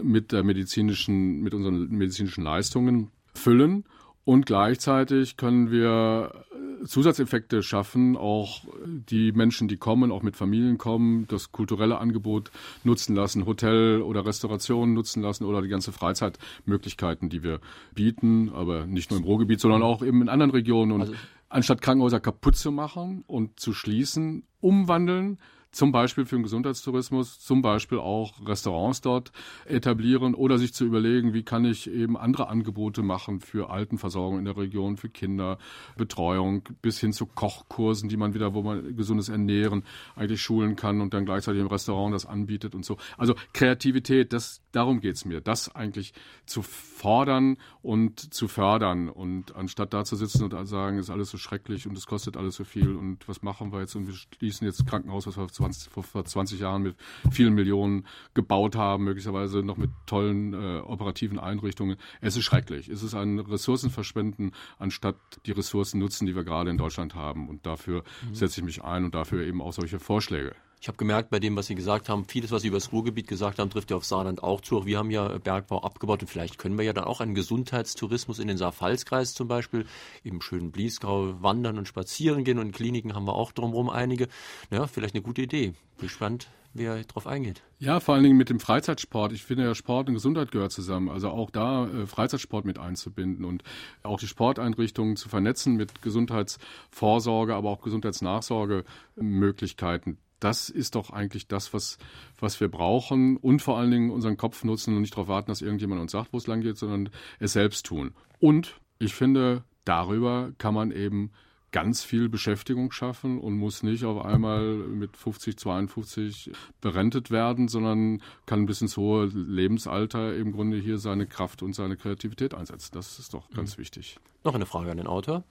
mit der medizinischen, mit unseren medizinischen Leistungen füllen. Und gleichzeitig können wir Zusatzeffekte schaffen, auch die Menschen, die kommen, auch mit Familien kommen, das kulturelle Angebot nutzen lassen, Hotel oder Restauration nutzen lassen oder die ganze Freizeitmöglichkeiten, die wir bieten, aber nicht nur im Ruhrgebiet, sondern auch eben in anderen Regionen. Und also, anstatt Krankenhäuser kaputt zu machen und zu schließen, umwandeln, zum Beispiel für den Gesundheitstourismus, zum Beispiel auch Restaurants dort etablieren oder sich zu überlegen, wie kann ich eben andere Angebote machen für Altenversorgung in der Region, für Kinder, Betreuung, bis hin zu Kochkursen, die man wieder, wo man gesundes Ernähren eigentlich schulen kann und dann gleichzeitig im Restaurant das anbietet und so. Also Kreativität, das, darum geht's mir, das eigentlich zu fordern und zu fördern und anstatt da zu sitzen und sagen, ist alles so schrecklich und es kostet alles so viel und was machen wir jetzt und wir schließen jetzt Krankenhaus, was wir 20, vor 20 Jahren mit vielen Millionen gebaut haben, möglicherweise noch mit tollen äh, operativen Einrichtungen. Es ist schrecklich. Es ist ein Ressourcenverschwenden, anstatt die Ressourcen nutzen, die wir gerade in Deutschland haben. Und dafür mhm. setze ich mich ein und dafür eben auch solche Vorschläge. Ich habe gemerkt, bei dem, was Sie gesagt haben, vieles, was Sie über das Ruhrgebiet gesagt haben, trifft ja auf Saarland auch zu. Auch wir haben ja Bergbau abgebaut und vielleicht können wir ja dann auch einen Gesundheitstourismus in den Saar-Pfalz-Kreis zum Beispiel, im schönen Bliesgau wandern und spazieren gehen und in Kliniken haben wir auch drumherum einige. Ja, vielleicht eine gute Idee. Bin gespannt, wer darauf eingeht. Ja, vor allen Dingen mit dem Freizeitsport. Ich finde ja, Sport und Gesundheit gehört zusammen. Also auch da äh, Freizeitsport mit einzubinden und auch die Sporteinrichtungen zu vernetzen mit Gesundheitsvorsorge, aber auch Gesundheitsnachsorgemöglichkeiten das ist doch eigentlich das, was, was wir brauchen und vor allen Dingen unseren Kopf nutzen und nicht darauf warten, dass irgendjemand uns sagt, wo es lang geht, sondern es selbst tun. Und ich finde, darüber kann man eben ganz viel Beschäftigung schaffen und muss nicht auf einmal mit 50, 52 berentet werden, sondern kann bis ins hohe Lebensalter im Grunde hier seine Kraft und seine Kreativität einsetzen. Das ist doch ganz mhm. wichtig. Noch eine Frage an den Autor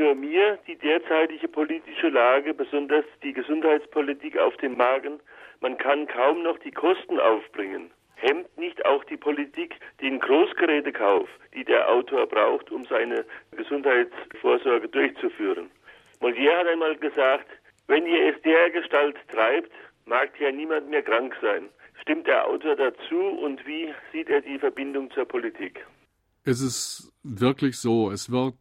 nur mir die derzeitige politische Lage, besonders die Gesundheitspolitik auf den Magen. Man kann kaum noch die Kosten aufbringen. Hemmt nicht auch die Politik den Großgerätekauf, die der Autor braucht, um seine Gesundheitsvorsorge durchzuführen? Molière hat einmal gesagt, wenn ihr es der Gestalt treibt, mag ja niemand mehr krank sein. Stimmt der Autor dazu und wie sieht er die Verbindung zur Politik? Es ist wirklich so, es wird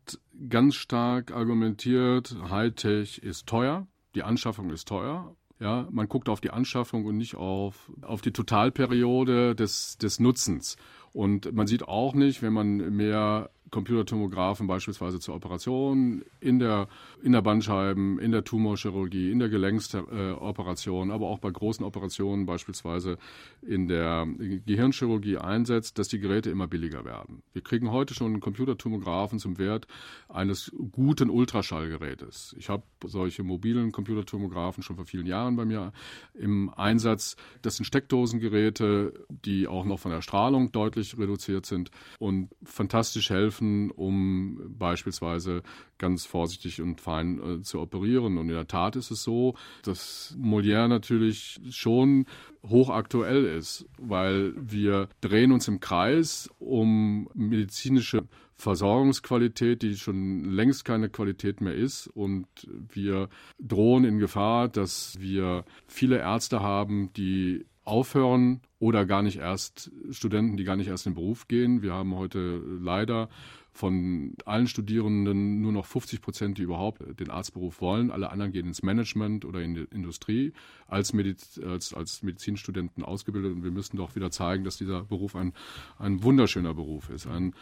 ganz stark argumentiert, Hightech ist teuer, die Anschaffung ist teuer. Ja, man guckt auf die Anschaffung und nicht auf, auf die Totalperiode des, des Nutzens. Und man sieht auch nicht, wenn man mehr Computertomographen beispielsweise zur Operation in der, in der Bandscheiben, in der Tumorchirurgie, in der Gelenksoperation, aber auch bei großen Operationen beispielsweise in der Gehirnchirurgie einsetzt, dass die Geräte immer billiger werden. Wir kriegen heute schon Computertomographen zum Wert eines guten Ultraschallgerätes. Ich habe solche mobilen Computertomographen schon vor vielen Jahren bei mir im Einsatz. Das sind Steckdosengeräte, die auch noch von der Strahlung deutlich reduziert sind und fantastisch helfen, um beispielsweise ganz vorsichtig und fein äh, zu operieren. Und in der Tat ist es so, dass Molière natürlich schon hochaktuell ist, weil wir drehen uns im Kreis um medizinische Versorgungsqualität, die schon längst keine Qualität mehr ist. Und wir drohen in Gefahr, dass wir viele Ärzte haben, die aufhören oder gar nicht erst Studenten, die gar nicht erst in den Beruf gehen. Wir haben heute leider von allen Studierenden nur noch 50 Prozent, die überhaupt den Arztberuf wollen. Alle anderen gehen ins Management oder in die Industrie als, Mediz als, als Medizinstudenten ausgebildet. Und wir müssen doch wieder zeigen, dass dieser Beruf ein, ein wunderschöner Beruf ist. Ein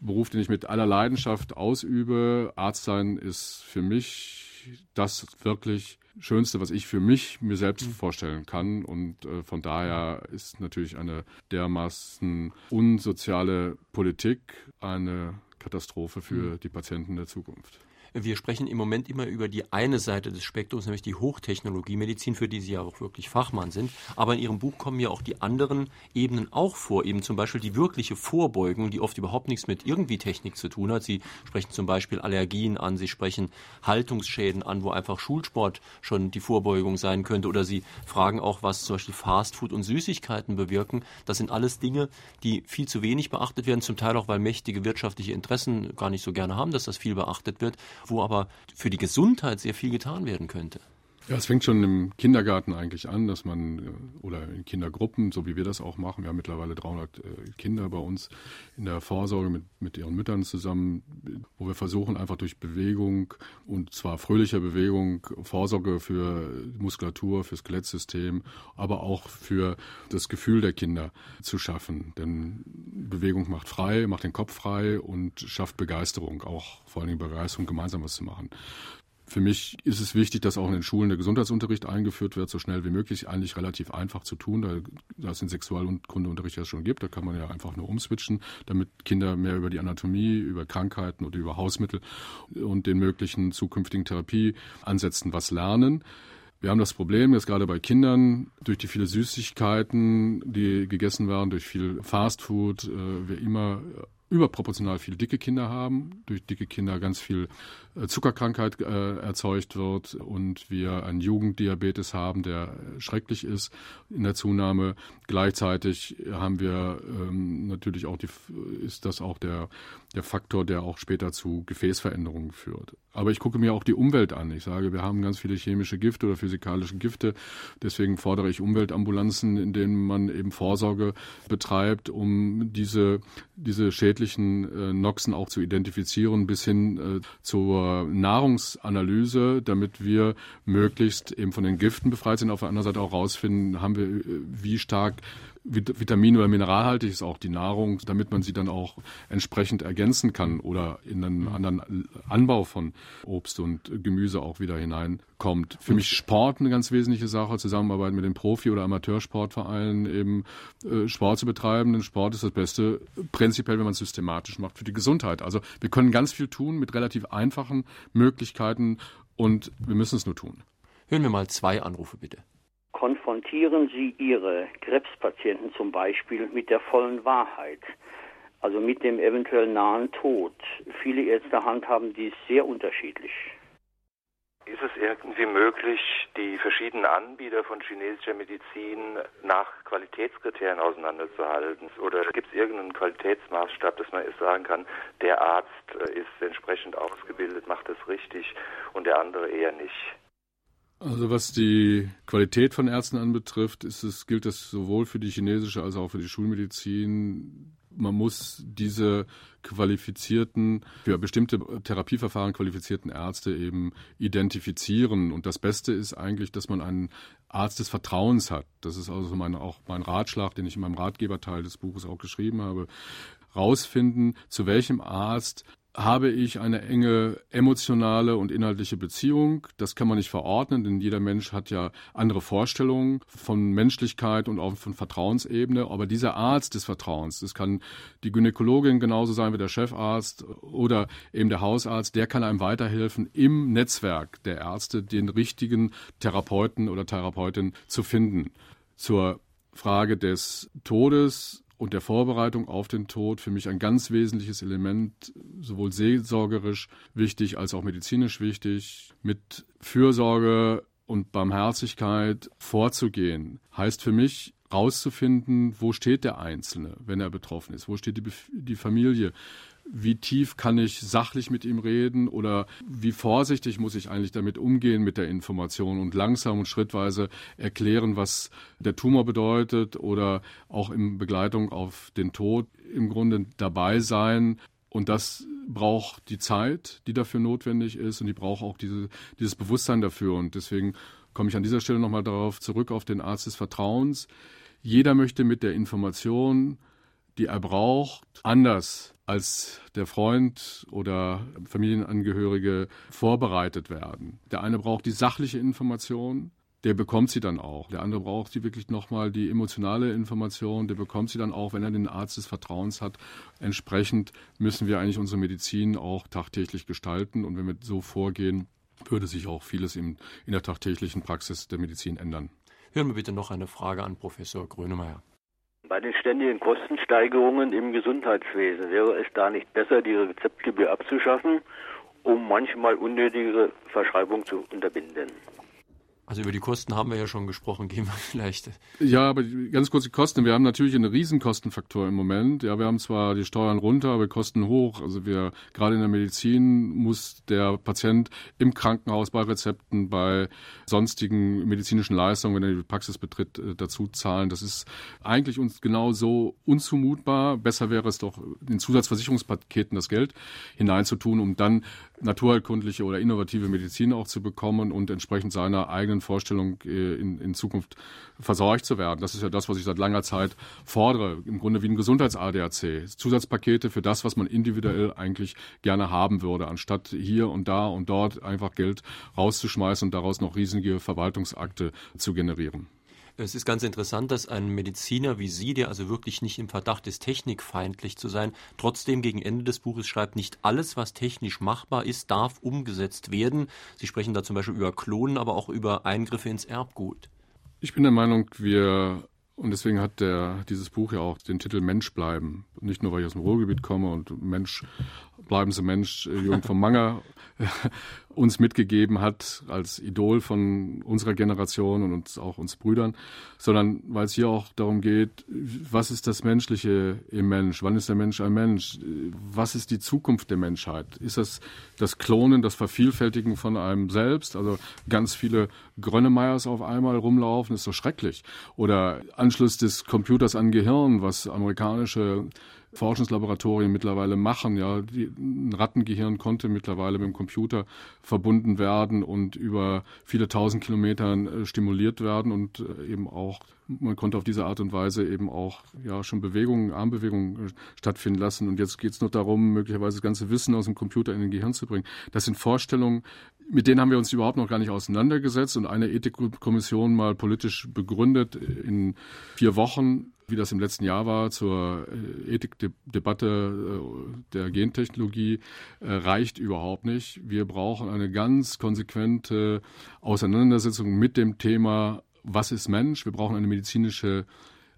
Beruf, den ich mit aller Leidenschaft ausübe. Arzt sein ist für mich das wirklich Schönste, was ich für mich mir selbst mhm. vorstellen kann. Und äh, von daher ist natürlich eine dermaßen unsoziale Politik eine Katastrophe für mhm. die Patienten der Zukunft. Wir sprechen im Moment immer über die eine Seite des Spektrums, nämlich die Hochtechnologie-Medizin, für die Sie ja auch wirklich Fachmann sind. Aber in Ihrem Buch kommen ja auch die anderen Ebenen auch vor, eben zum Beispiel die wirkliche Vorbeugung, die oft überhaupt nichts mit irgendwie Technik zu tun hat. Sie sprechen zum Beispiel Allergien an, Sie sprechen Haltungsschäden an, wo einfach Schulsport schon die Vorbeugung sein könnte. Oder Sie fragen auch, was zum Beispiel Fastfood und Süßigkeiten bewirken. Das sind alles Dinge, die viel zu wenig beachtet werden, zum Teil auch, weil mächtige wirtschaftliche Interessen gar nicht so gerne haben, dass das viel beachtet wird wo aber für die Gesundheit sehr viel getan werden könnte. Ja, es fängt schon im Kindergarten eigentlich an, dass man, äh, oder in Kindergruppen, so wie wir das auch machen, wir haben mittlerweile 300 äh, Kinder bei uns in der Vorsorge mit, mit ihren Müttern zusammen, wo wir versuchen einfach durch Bewegung und zwar fröhlicher Bewegung, Vorsorge für Muskulatur, für Skelettsystem, aber auch für das Gefühl der Kinder zu schaffen. Denn Bewegung macht frei, macht den Kopf frei und schafft Begeisterung, auch vor allem Begeisterung, gemeinsam was zu machen. Für mich ist es wichtig, dass auch in den Schulen der Gesundheitsunterricht eingeführt wird, so schnell wie möglich. Eigentlich relativ einfach zu tun, da, da es den Sexualkundeunterricht ja schon gibt. Da kann man ja einfach nur umswitchen, damit Kinder mehr über die Anatomie, über Krankheiten oder über Hausmittel und den möglichen zukünftigen Therapieansätzen was lernen. Wir haben das Problem, dass gerade bei Kindern durch die viele Süßigkeiten, die gegessen werden, durch viel Fastfood, äh, wir immer überproportional viele dicke Kinder haben, durch dicke Kinder ganz viel Zuckerkrankheit äh, erzeugt wird und wir einen Jugenddiabetes haben, der schrecklich ist in der Zunahme. Gleichzeitig haben wir ähm, natürlich auch die, ist das auch der, der Faktor, der auch später zu Gefäßveränderungen führt. Aber ich gucke mir auch die Umwelt an. Ich sage, wir haben ganz viele chemische Gifte oder physikalische Gifte. Deswegen fordere ich Umweltambulanzen, in denen man eben Vorsorge betreibt, um diese, diese schädlichen äh, Noxen auch zu identifizieren bis hin äh, zur Nahrungsanalyse, damit wir möglichst eben von den Giften befreit sind. Auf der anderen Seite auch herausfinden, haben wir, äh, wie stark Vitamin- oder mineralhaltig ist auch die Nahrung, damit man sie dann auch entsprechend ergänzen kann oder in einen anderen Anbau von Obst und Gemüse auch wieder hineinkommt. Für mich Sport eine ganz wesentliche Sache, Zusammenarbeit mit den Profi- oder Amateursportvereinen, eben äh, Sport zu betreiben. Denn Sport ist das Beste, prinzipiell, wenn man es systematisch macht, für die Gesundheit. Also wir können ganz viel tun mit relativ einfachen Möglichkeiten und wir müssen es nur tun. Hören wir mal zwei Anrufe bitte konfrontieren Sie Ihre Krebspatienten zum Beispiel mit der vollen Wahrheit, also mit dem eventuell nahen Tod. Viele Ärzte handhaben dies sehr unterschiedlich. Ist es irgendwie möglich, die verschiedenen Anbieter von chinesischer Medizin nach Qualitätskriterien auseinanderzuhalten? Oder gibt es irgendeinen Qualitätsmaßstab, dass man sagen kann, der Arzt äh, ist entsprechend ausgebildet, macht es richtig und der andere eher nicht? Also was die Qualität von Ärzten anbetrifft, ist es, gilt das sowohl für die chinesische als auch für die Schulmedizin, man muss diese qualifizierten, für bestimmte Therapieverfahren qualifizierten Ärzte eben identifizieren. Und das Beste ist eigentlich, dass man einen Arzt des Vertrauens hat. Das ist also mein, auch mein Ratschlag, den ich in meinem Ratgeberteil des Buches auch geschrieben habe. Rausfinden, zu welchem Arzt habe ich eine enge emotionale und inhaltliche Beziehung. Das kann man nicht verordnen, denn jeder Mensch hat ja andere Vorstellungen von Menschlichkeit und auch von Vertrauensebene. Aber dieser Arzt des Vertrauens, das kann die Gynäkologin genauso sein wie der Chefarzt oder eben der Hausarzt, der kann einem weiterhelfen, im Netzwerk der Ärzte den richtigen Therapeuten oder Therapeutin zu finden. Zur Frage des Todes und der Vorbereitung auf den Tod für mich ein ganz wesentliches Element, sowohl seelsorgerisch wichtig als auch medizinisch wichtig, mit Fürsorge und Barmherzigkeit vorzugehen. Heißt für mich, rauszufinden, wo steht der Einzelne, wenn er betroffen ist, wo steht die, die Familie, wie tief kann ich sachlich mit ihm reden oder wie vorsichtig muss ich eigentlich damit umgehen mit der Information und langsam und schrittweise erklären, was der Tumor bedeutet oder auch in Begleitung auf den Tod im Grunde dabei sein. Und das braucht die Zeit, die dafür notwendig ist und die braucht auch diese, dieses Bewusstsein dafür. Und deswegen komme ich an dieser Stelle nochmal darauf zurück, auf den Arzt des Vertrauens. Jeder möchte mit der Information, die er braucht, anders als der Freund oder Familienangehörige vorbereitet werden. Der eine braucht die sachliche Information, der bekommt sie dann auch. Der andere braucht sie wirklich nochmal die emotionale Information, der bekommt sie dann auch, wenn er den Arzt des Vertrauens hat. Entsprechend müssen wir eigentlich unsere Medizin auch tagtäglich gestalten und wenn wir so vorgehen, würde sich auch vieles in, in der tagtäglichen Praxis der Medizin ändern. Hören wir bitte noch eine Frage an Professor Grönemeyer. Bei den ständigen Kostensteigerungen im Gesundheitswesen wäre es da nicht besser, die Rezeptgebühr abzuschaffen, um manchmal unnötige Verschreibungen zu unterbinden? Also über die Kosten haben wir ja schon gesprochen, [LAUGHS] gehen wir vielleicht. Ja, aber ganz kurz die Kosten. Wir haben natürlich einen Riesenkostenfaktor im Moment. Ja, wir haben zwar die Steuern runter, aber Kosten hoch. Also wir, gerade in der Medizin muss der Patient im Krankenhaus bei Rezepten, bei sonstigen medizinischen Leistungen, wenn er die Praxis betritt, äh, dazu zahlen. Das ist eigentlich uns genau so unzumutbar. Besser wäre es doch, in Zusatzversicherungspaketen das Geld hineinzutun, um dann naturheilkundliche oder innovative Medizin auch zu bekommen und entsprechend seiner eigenen Vorstellung äh, in, in Zukunft versorgt zu werden. Das ist ja das, was ich seit langer Zeit fordere. Im Grunde wie ein Gesundheits-ADAC. Zusatzpakete für das, was man individuell eigentlich gerne haben würde, anstatt hier und da und dort einfach Geld rauszuschmeißen und daraus noch riesige Verwaltungsakte zu generieren. Es ist ganz interessant, dass ein Mediziner wie Sie, der also wirklich nicht im Verdacht ist, technikfeindlich zu sein, trotzdem gegen Ende des Buches schreibt, nicht alles, was technisch machbar ist, darf umgesetzt werden. Sie sprechen da zum Beispiel über Klonen, aber auch über Eingriffe ins Erbgut. Ich bin der Meinung, wir und deswegen hat der, dieses Buch ja auch den Titel Mensch bleiben. Nicht nur, weil ich aus dem Ruhrgebiet komme und Mensch, bleiben Sie Mensch, äh, Jürgen von Manger uns mitgegeben hat als Idol von unserer Generation und uns auch uns Brüdern, sondern weil es hier auch darum geht, was ist das Menschliche im Mensch? Wann ist der Mensch ein Mensch? Was ist die Zukunft der Menschheit? Ist das das Klonen, das Vervielfältigen von einem selbst? Also ganz viele Grönemeyers auf einmal rumlaufen, ist so schrecklich. Oder Anschluss des Computers an Gehirn, was amerikanische Forschungslaboratorien mittlerweile machen. Ja, ein Rattengehirn konnte mittlerweile mit dem Computer verbunden werden und über viele tausend Kilometern äh, stimuliert werden und äh, eben auch man konnte auf diese Art und Weise eben auch ja schon Bewegungen, Armbewegungen äh, stattfinden lassen. Und jetzt geht es noch darum, möglicherweise das ganze Wissen aus dem Computer in den Gehirn zu bringen. Das sind Vorstellungen, mit denen haben wir uns überhaupt noch gar nicht auseinandergesetzt und eine Ethikkommission mal politisch begründet in vier Wochen wie das im letzten Jahr war, zur äh, Ethikdebatte äh, der Gentechnologie, äh, reicht überhaupt nicht. Wir brauchen eine ganz konsequente Auseinandersetzung mit dem Thema, was ist Mensch? Wir brauchen eine medizinische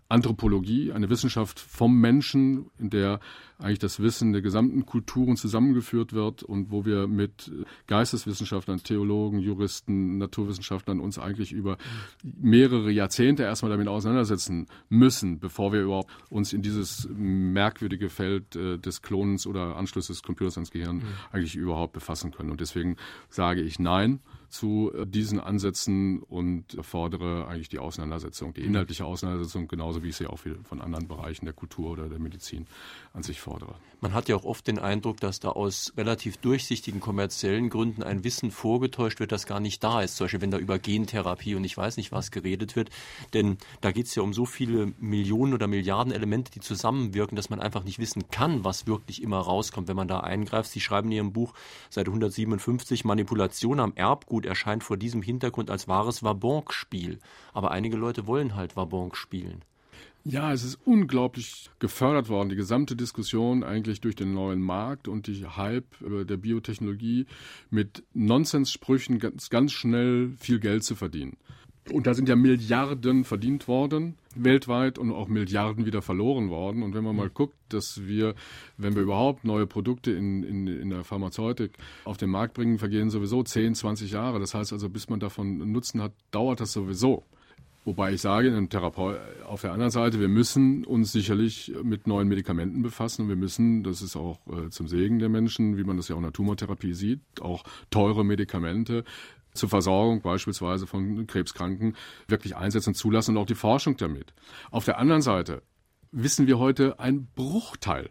Anthropologie, eine Wissenschaft vom Menschen, in der eigentlich das Wissen der gesamten Kulturen zusammengeführt wird und wo wir mit Geisteswissenschaftlern, Theologen, Juristen, Naturwissenschaftlern uns eigentlich über mehrere Jahrzehnte erstmal damit auseinandersetzen müssen, bevor wir überhaupt uns in dieses merkwürdige Feld äh, des Klonens oder Anschlusses des Computers ans Gehirn mhm. eigentlich überhaupt befassen können. Und deswegen sage ich nein zu äh, diesen Ansätzen und fordere eigentlich die Auseinandersetzung, die mhm. inhaltliche Auseinandersetzung, genauso wie ich sie auch von anderen Bereichen der Kultur oder der Medizin an sich fordere. Man hat ja auch oft den Eindruck, dass da aus relativ durchsichtigen kommerziellen Gründen ein Wissen vorgetäuscht wird, das gar nicht da ist. Zum Beispiel, wenn da über Gentherapie und ich weiß nicht was geredet wird. Denn da geht es ja um so viele Millionen oder Milliarden Elemente, die zusammenwirken, dass man einfach nicht wissen kann, was wirklich immer rauskommt, wenn man da eingreift. Sie schreiben in Ihrem Buch Seite 157, Manipulation am Erbgut erscheint vor diesem Hintergrund als wahres Wabonk-Spiel. Aber einige Leute wollen halt Wabonk spielen. Ja, es ist unglaublich gefördert worden, die gesamte Diskussion eigentlich durch den neuen Markt und die Hype der Biotechnologie mit Nonsenssprüchen ganz, ganz schnell viel Geld zu verdienen. Und da sind ja Milliarden verdient worden weltweit und auch Milliarden wieder verloren worden. Und wenn man mal guckt, dass wir, wenn wir überhaupt neue Produkte in, in, in der Pharmazeutik auf den Markt bringen, vergehen sowieso 10, 20 Jahre. Das heißt also, bis man davon Nutzen hat, dauert das sowieso. Wobei ich sage, auf der anderen Seite, wir müssen uns sicherlich mit neuen Medikamenten befassen und wir müssen, das ist auch äh, zum Segen der Menschen, wie man das ja auch in der Tumortherapie sieht, auch teure Medikamente zur Versorgung beispielsweise von Krebskranken wirklich einsetzen, zulassen und auch die Forschung damit. Auf der anderen Seite wissen wir heute ein Bruchteil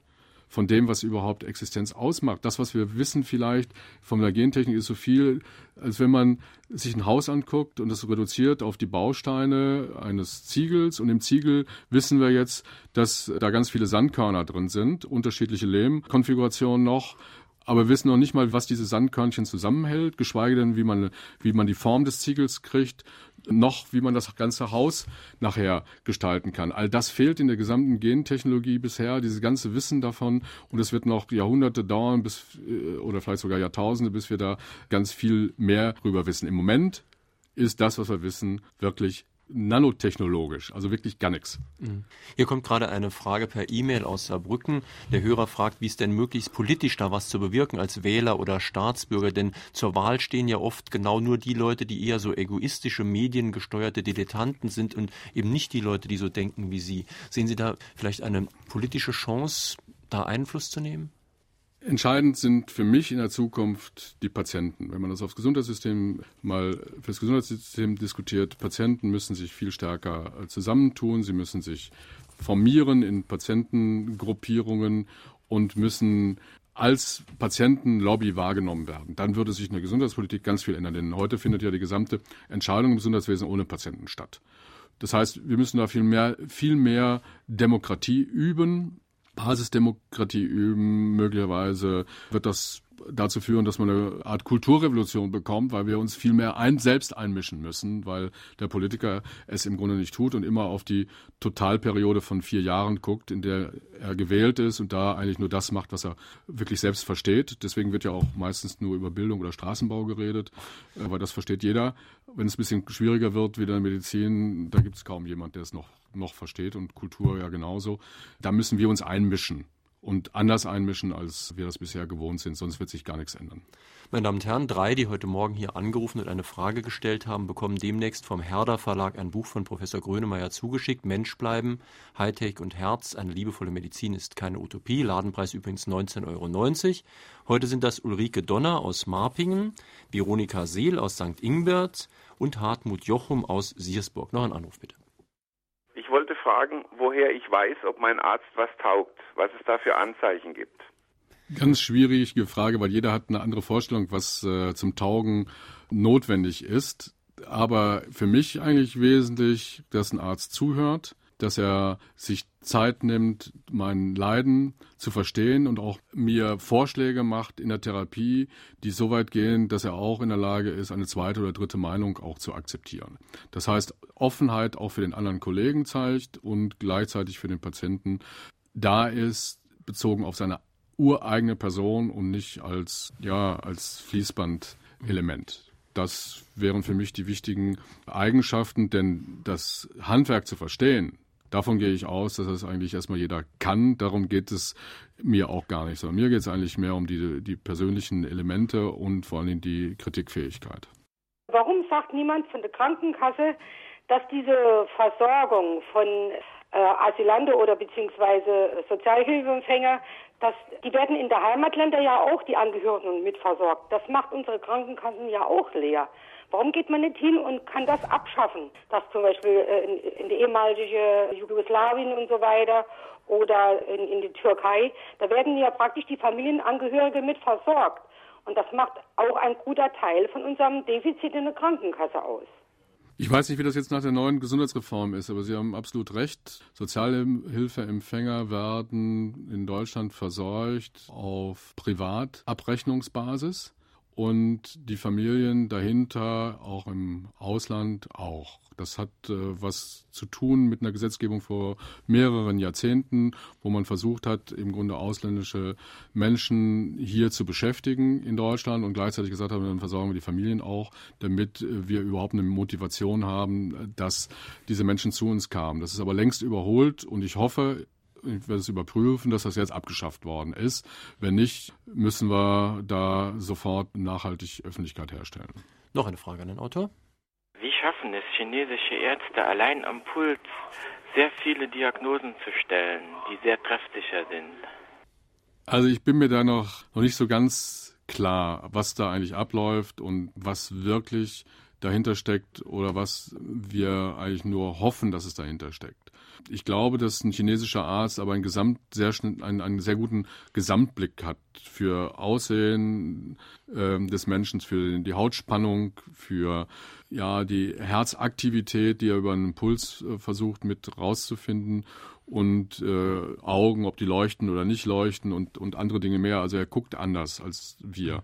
von dem, was überhaupt Existenz ausmacht. Das, was wir wissen vielleicht von der Gentechnik, ist so viel, als wenn man sich ein Haus anguckt und das reduziert auf die Bausteine eines Ziegels. Und im Ziegel wissen wir jetzt, dass da ganz viele Sandkörner drin sind, unterschiedliche Lehmkonfigurationen noch, aber wir wissen noch nicht mal, was diese Sandkörnchen zusammenhält, geschweige denn, wie man, wie man die Form des Ziegels kriegt, noch wie man das ganze Haus nachher gestalten kann. All das fehlt in der gesamten Gentechnologie bisher, dieses ganze Wissen davon. Und es wird noch Jahrhunderte dauern, bis, äh, oder vielleicht sogar Jahrtausende, bis wir da ganz viel mehr drüber wissen. Im Moment ist das, was wir wissen, wirklich nanotechnologisch, also wirklich gar nichts. Mhm. Hier kommt gerade eine Frage per E-Mail aus Saarbrücken. Der Hörer fragt, wie es denn möglichst politisch da was zu bewirken als Wähler oder Staatsbürger, denn zur Wahl stehen ja oft genau nur die Leute, die eher so egoistische, mediengesteuerte Dilettanten sind und eben nicht die Leute, die so denken wie Sie. Sehen Sie da vielleicht eine politische Chance, da Einfluss zu nehmen? Entscheidend sind für mich in der Zukunft die Patienten. Wenn man das aufs Gesundheitssystem mal fürs Gesundheitssystem diskutiert, Patienten müssen sich viel stärker äh, zusammentun, sie müssen sich formieren in Patientengruppierungen und müssen als Patientenlobby wahrgenommen werden. Dann würde sich in der Gesundheitspolitik ganz viel ändern, denn heute findet ja die gesamte Entscheidung im Gesundheitswesen ohne Patienten statt. Das heißt, wir müssen da viel mehr, viel mehr Demokratie üben, Basisdemokratie üben. Möglicherweise wird das dazu führen, dass man eine Art Kulturrevolution bekommt, weil wir uns viel mehr ein, selbst einmischen müssen, weil der Politiker es im Grunde nicht tut und immer auf die Totalperiode von vier Jahren guckt, in der er gewählt ist und da eigentlich nur das macht, was er wirklich selbst versteht. Deswegen wird ja auch meistens nur über Bildung oder Straßenbau geredet, weil das versteht jeder. Wenn es ein bisschen schwieriger wird, wie in der Medizin, da gibt es kaum jemand, der es noch, noch versteht und Kultur ja genauso. Da müssen wir uns einmischen und anders einmischen, als wir das bisher gewohnt sind, sonst wird sich gar nichts ändern. Meine Damen und Herren, drei, die heute Morgen hier angerufen und eine Frage gestellt haben, bekommen demnächst vom Herder Verlag ein Buch von Professor Grönemeyer zugeschickt. Mensch bleiben, Hightech und Herz, eine liebevolle Medizin ist keine Utopie. Ladenpreis übrigens 19,90 Euro. Heute sind das Ulrike Donner aus Marpingen, Veronika Seel aus St. Ingbert und Hartmut Jochum aus Siersburg. Noch ein Anruf bitte fragen, woher ich weiß, ob mein Arzt was taugt, was es da für Anzeichen gibt. Ganz schwierige Frage, weil jeder hat eine andere Vorstellung, was äh, zum Taugen notwendig ist. Aber für mich eigentlich wesentlich, dass ein Arzt zuhört, dass er sich Zeit nimmt, mein Leiden zu verstehen und auch mir Vorschläge macht in der Therapie, die so weit gehen, dass er auch in der Lage ist, eine zweite oder dritte Meinung auch zu akzeptieren. Das heißt, Offenheit auch für den anderen Kollegen zeigt und gleichzeitig für den Patienten da ist, bezogen auf seine ureigene Person und nicht als, ja, als Fließbandelement. Das wären für mich die wichtigen Eigenschaften, denn das Handwerk zu verstehen, Davon gehe ich aus, dass das eigentlich erstmal jeder kann. Darum geht es mir auch gar nicht, sondern mir geht es eigentlich mehr um die, die persönlichen Elemente und vor allem die Kritikfähigkeit. Warum sagt niemand von der Krankenkasse, dass diese Versorgung von äh, Asylante oder beziehungsweise Sozialhilfeempfänger, dass die werden in der Heimatländer ja auch die Angehörigen mitversorgt. Das macht unsere Krankenkassen ja auch leer. Warum geht man nicht hin und kann das abschaffen? Dass zum Beispiel äh, in, in die ehemalige Jugoslawien und so weiter oder in, in die Türkei, da werden ja praktisch die Familienangehörige mit versorgt. Und das macht auch ein guter Teil von unserem Defizit in der Krankenkasse aus. Ich weiß nicht, wie das jetzt nach der neuen Gesundheitsreform ist, aber Sie haben absolut recht. Sozialhilfeempfänger werden in Deutschland versorgt auf Privatabrechnungsbasis und die Familien dahinter, auch im Ausland, auch. Das hat äh, was zu tun mit einer Gesetzgebung vor mehreren Jahrzehnten, wo man versucht hat, im Grunde ausländische Menschen hier zu beschäftigen in Deutschland und gleichzeitig gesagt haben, dann versorgen wir die Familien auch, damit äh, wir überhaupt eine Motivation haben, dass diese Menschen zu uns kamen. Das ist aber längst überholt und ich hoffe, ich werde es überprüfen, dass das jetzt abgeschafft worden ist. Wenn nicht, müssen wir da sofort nachhaltig Öffentlichkeit herstellen. Noch eine Frage an den Autor. Wie schaffen es chinesische Ärzte allein am Puls sehr viele Diagnosen zu stellen, die sehr treffsicher sind? Also ich bin mir da noch, noch nicht so ganz klar, was da eigentlich abläuft und was wirklich dahinter steckt oder was wir eigentlich nur hoffen, dass es dahinter steckt. Ich glaube, dass ein chinesischer Arzt aber einen, Gesamt, sehr, einen, einen sehr guten Gesamtblick hat für Aussehen äh, des Menschen, für die Hautspannung, für ja, die Herzaktivität, die er über einen Puls äh, versucht mit rauszufinden und äh, Augen, ob die leuchten oder nicht leuchten und, und andere Dinge mehr. Also er guckt anders als wir.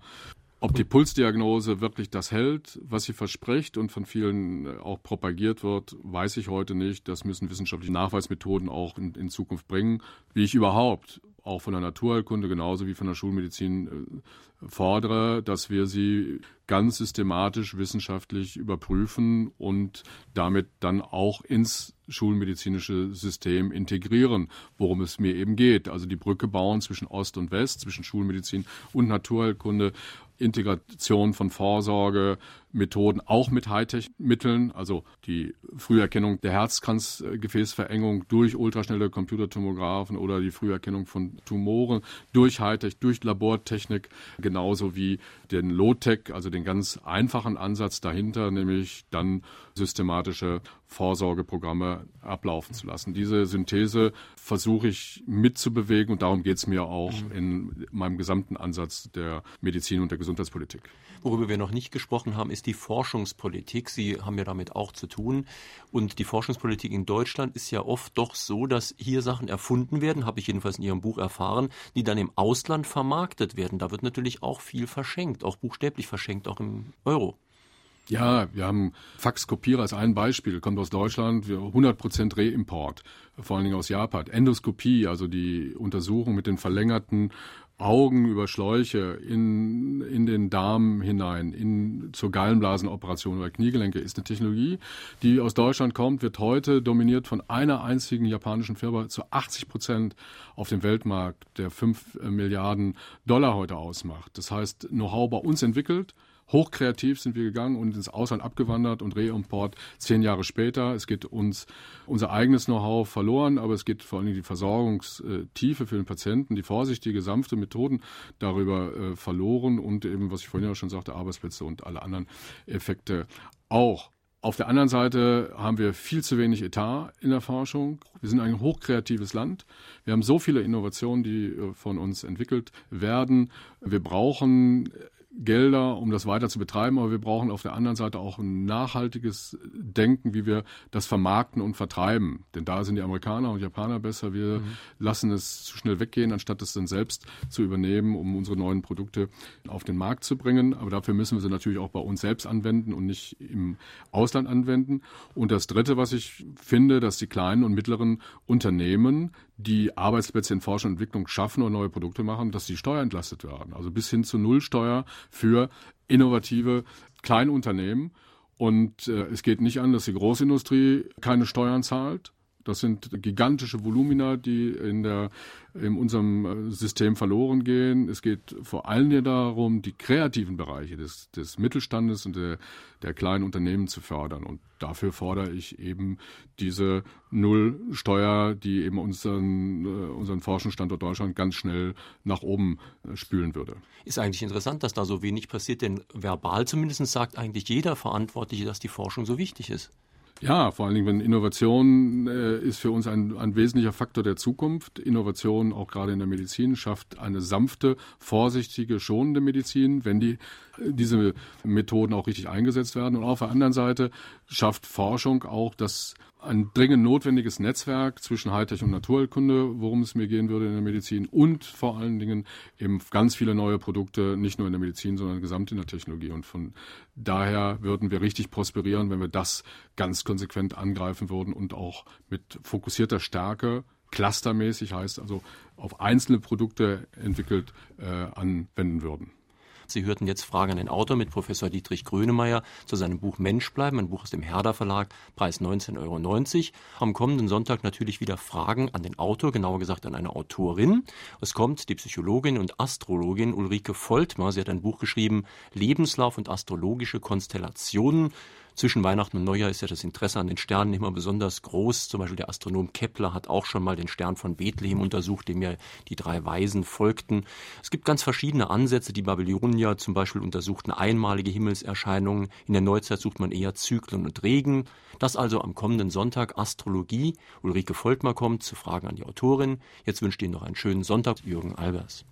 Ob die Pulsdiagnose wirklich das hält, was sie verspricht und von vielen äh, auch propagiert wird, weiß ich heute nicht. Das müssen wissenschaftliche Nachweismethoden auch in, in Zukunft bringen. Wie ich überhaupt auch von der Naturheilkunde genauso wie von der Schulmedizin äh, fordere, dass wir sie ganz systematisch wissenschaftlich überprüfen und damit dann auch ins schulmedizinische System integrieren, worum es mir eben geht. Also die Brücke bauen zwischen Ost und West, zwischen Schulmedizin und Naturheilkunde Integration von Vorsorgemethoden, auch mit Hightech-Mitteln, also die Früherkennung der Herzkranzgefäßverengung durch ultraschnelle Computertomographen oder die Früherkennung von Tumoren durch Hightech, durch Labortechnik, genauso wie den Low-Tech, also den ganz einfachen Ansatz dahinter, nämlich dann systematische Vorsorgeprogramme ablaufen zu lassen. Diese Synthese versuche ich mitzubewegen und darum geht es mir auch mhm. in meinem gesamten Ansatz der Medizin und der Gesundheitspolitik. Worüber wir noch nicht gesprochen haben, ist die Forschungspolitik. Sie haben ja damit auch zu tun. Und die Forschungspolitik in Deutschland ist ja oft doch so, dass hier Sachen erfunden werden, habe ich jedenfalls in Ihrem Buch erfahren, die dann im Ausland vermarktet werden. Da wird natürlich auch viel verschenkt, auch buchstäblich verschenkt, auch im Euro. Ja, wir haben Faxkopierer als ein Beispiel, kommt aus Deutschland, 100% Reimport, vor allen Dingen aus Japan. Endoskopie, also die Untersuchung mit den verlängerten Augen über Schläuche in, in den Darm hinein, in, zur Gallenblasenoperation oder Kniegelenke, ist eine Technologie, die aus Deutschland kommt, wird heute dominiert von einer einzigen japanischen Firma zu 80 Prozent auf dem Weltmarkt, der 5 Milliarden Dollar heute ausmacht. Das heißt, Know-how bei uns entwickelt, Hochkreativ sind wir gegangen und ins Ausland abgewandert und Reimport zehn Jahre später. Es geht uns unser eigenes Know-how verloren, aber es geht vor allem die Versorgungstiefe für den Patienten, die vorsichtige, sanfte Methoden darüber äh, verloren und eben, was ich vorhin ja schon sagte, Arbeitsplätze und alle anderen Effekte auch. Auf der anderen Seite haben wir viel zu wenig Etat in der Forschung. Wir sind ein hochkreatives Land. Wir haben so viele Innovationen, die äh, von uns entwickelt werden. Wir brauchen Gelder, um das weiter zu betreiben, aber wir brauchen auf der anderen Seite auch ein nachhaltiges Denken, wie wir das vermarkten und vertreiben. Denn da sind die Amerikaner und Japaner besser. Wir mhm. lassen es zu schnell weggehen, anstatt es dann selbst zu übernehmen, um unsere neuen Produkte auf den Markt zu bringen. Aber dafür müssen wir sie natürlich auch bei uns selbst anwenden und nicht im Ausland anwenden. Und das Dritte, was ich finde, dass die kleinen und mittleren Unternehmen die Arbeitsplätze in Forschung und Entwicklung schaffen und neue Produkte machen, dass die Steuer entlastet werden. Also bis hin zu Nullsteuer für innovative Kleinunternehmen. Und äh, es geht nicht an, dass die Großindustrie keine Steuern zahlt Das sind gigantische Volumina, die in, der, in unserem System verloren gehen. Es geht vor allem darum, die kreativen Bereiche des, des Mittelstandes und der, der kleinen Unternehmen zu fördern. Und dafür fordere ich eben diese Nullsteuer, die eben unseren, unseren Forschungsstandort Deutschland ganz schnell nach oben spülen würde. Ist eigentlich interessant, dass da so wenig passiert, denn verbal zumindest sagt eigentlich jeder Verantwortliche, dass die Forschung so wichtig ist. Ja, vor allen Dingen, wenn Innovation äh, ist für uns ein, ein wesentlicher Faktor der Zukunft. Innovation, auch gerade in der Medizin, schafft eine sanfte, vorsichtige, schonende Medizin, wenn die, diese Methoden auch richtig eingesetzt werden. Und auf der anderen Seite schafft Forschung auch das ein dringend notwendiges Netzwerk zwischen Hightech und Naturheilkunde, worum es mir gehen würde in der Medizin und vor allen Dingen eben ganz viele neue Produkte, nicht nur in der Medizin, sondern gesamt in der Technologie. Und von daher würden wir richtig prosperieren, wenn wir das ganz konsequent angreifen würden und auch mit fokussierter Stärke clustermäßig heißt also auf einzelne Produkte entwickelt äh, anwenden würden. Sie hörten jetzt Fragen an den Autor mit Professor Dietrich Grönemeyer zu seinem Buch Mensch bleiben, ein Buch aus dem Herder Verlag, Preis 19,90 Euro. Am kommenden Sonntag natürlich wieder Fragen an den Autor, genauer gesagt an eine Autorin. Es kommt die Psychologin und Astrologin Ulrike Voltmer. Sie hat ein Buch geschrieben, Lebenslauf und astrologische Konstellationen. Zwischen Weihnachten und Neujahr ist ja das Interesse an den Sternen immer besonders groß. Zum Beispiel der Astronom Kepler hat auch schon mal den Stern von Bethlehem untersucht, dem ja die drei Weisen folgten. Es gibt ganz verschiedene Ansätze. Die Babylonier zum Beispiel untersuchten einmalige Himmelserscheinungen. In der Neuzeit sucht man eher Zyklen und Regen. Das also am kommenden Sonntag Astrologie. Ulrike Voltmer kommt zu Fragen an die Autorin. Jetzt wünsche ich Ihnen noch einen schönen Sonntag. Jürgen Albers.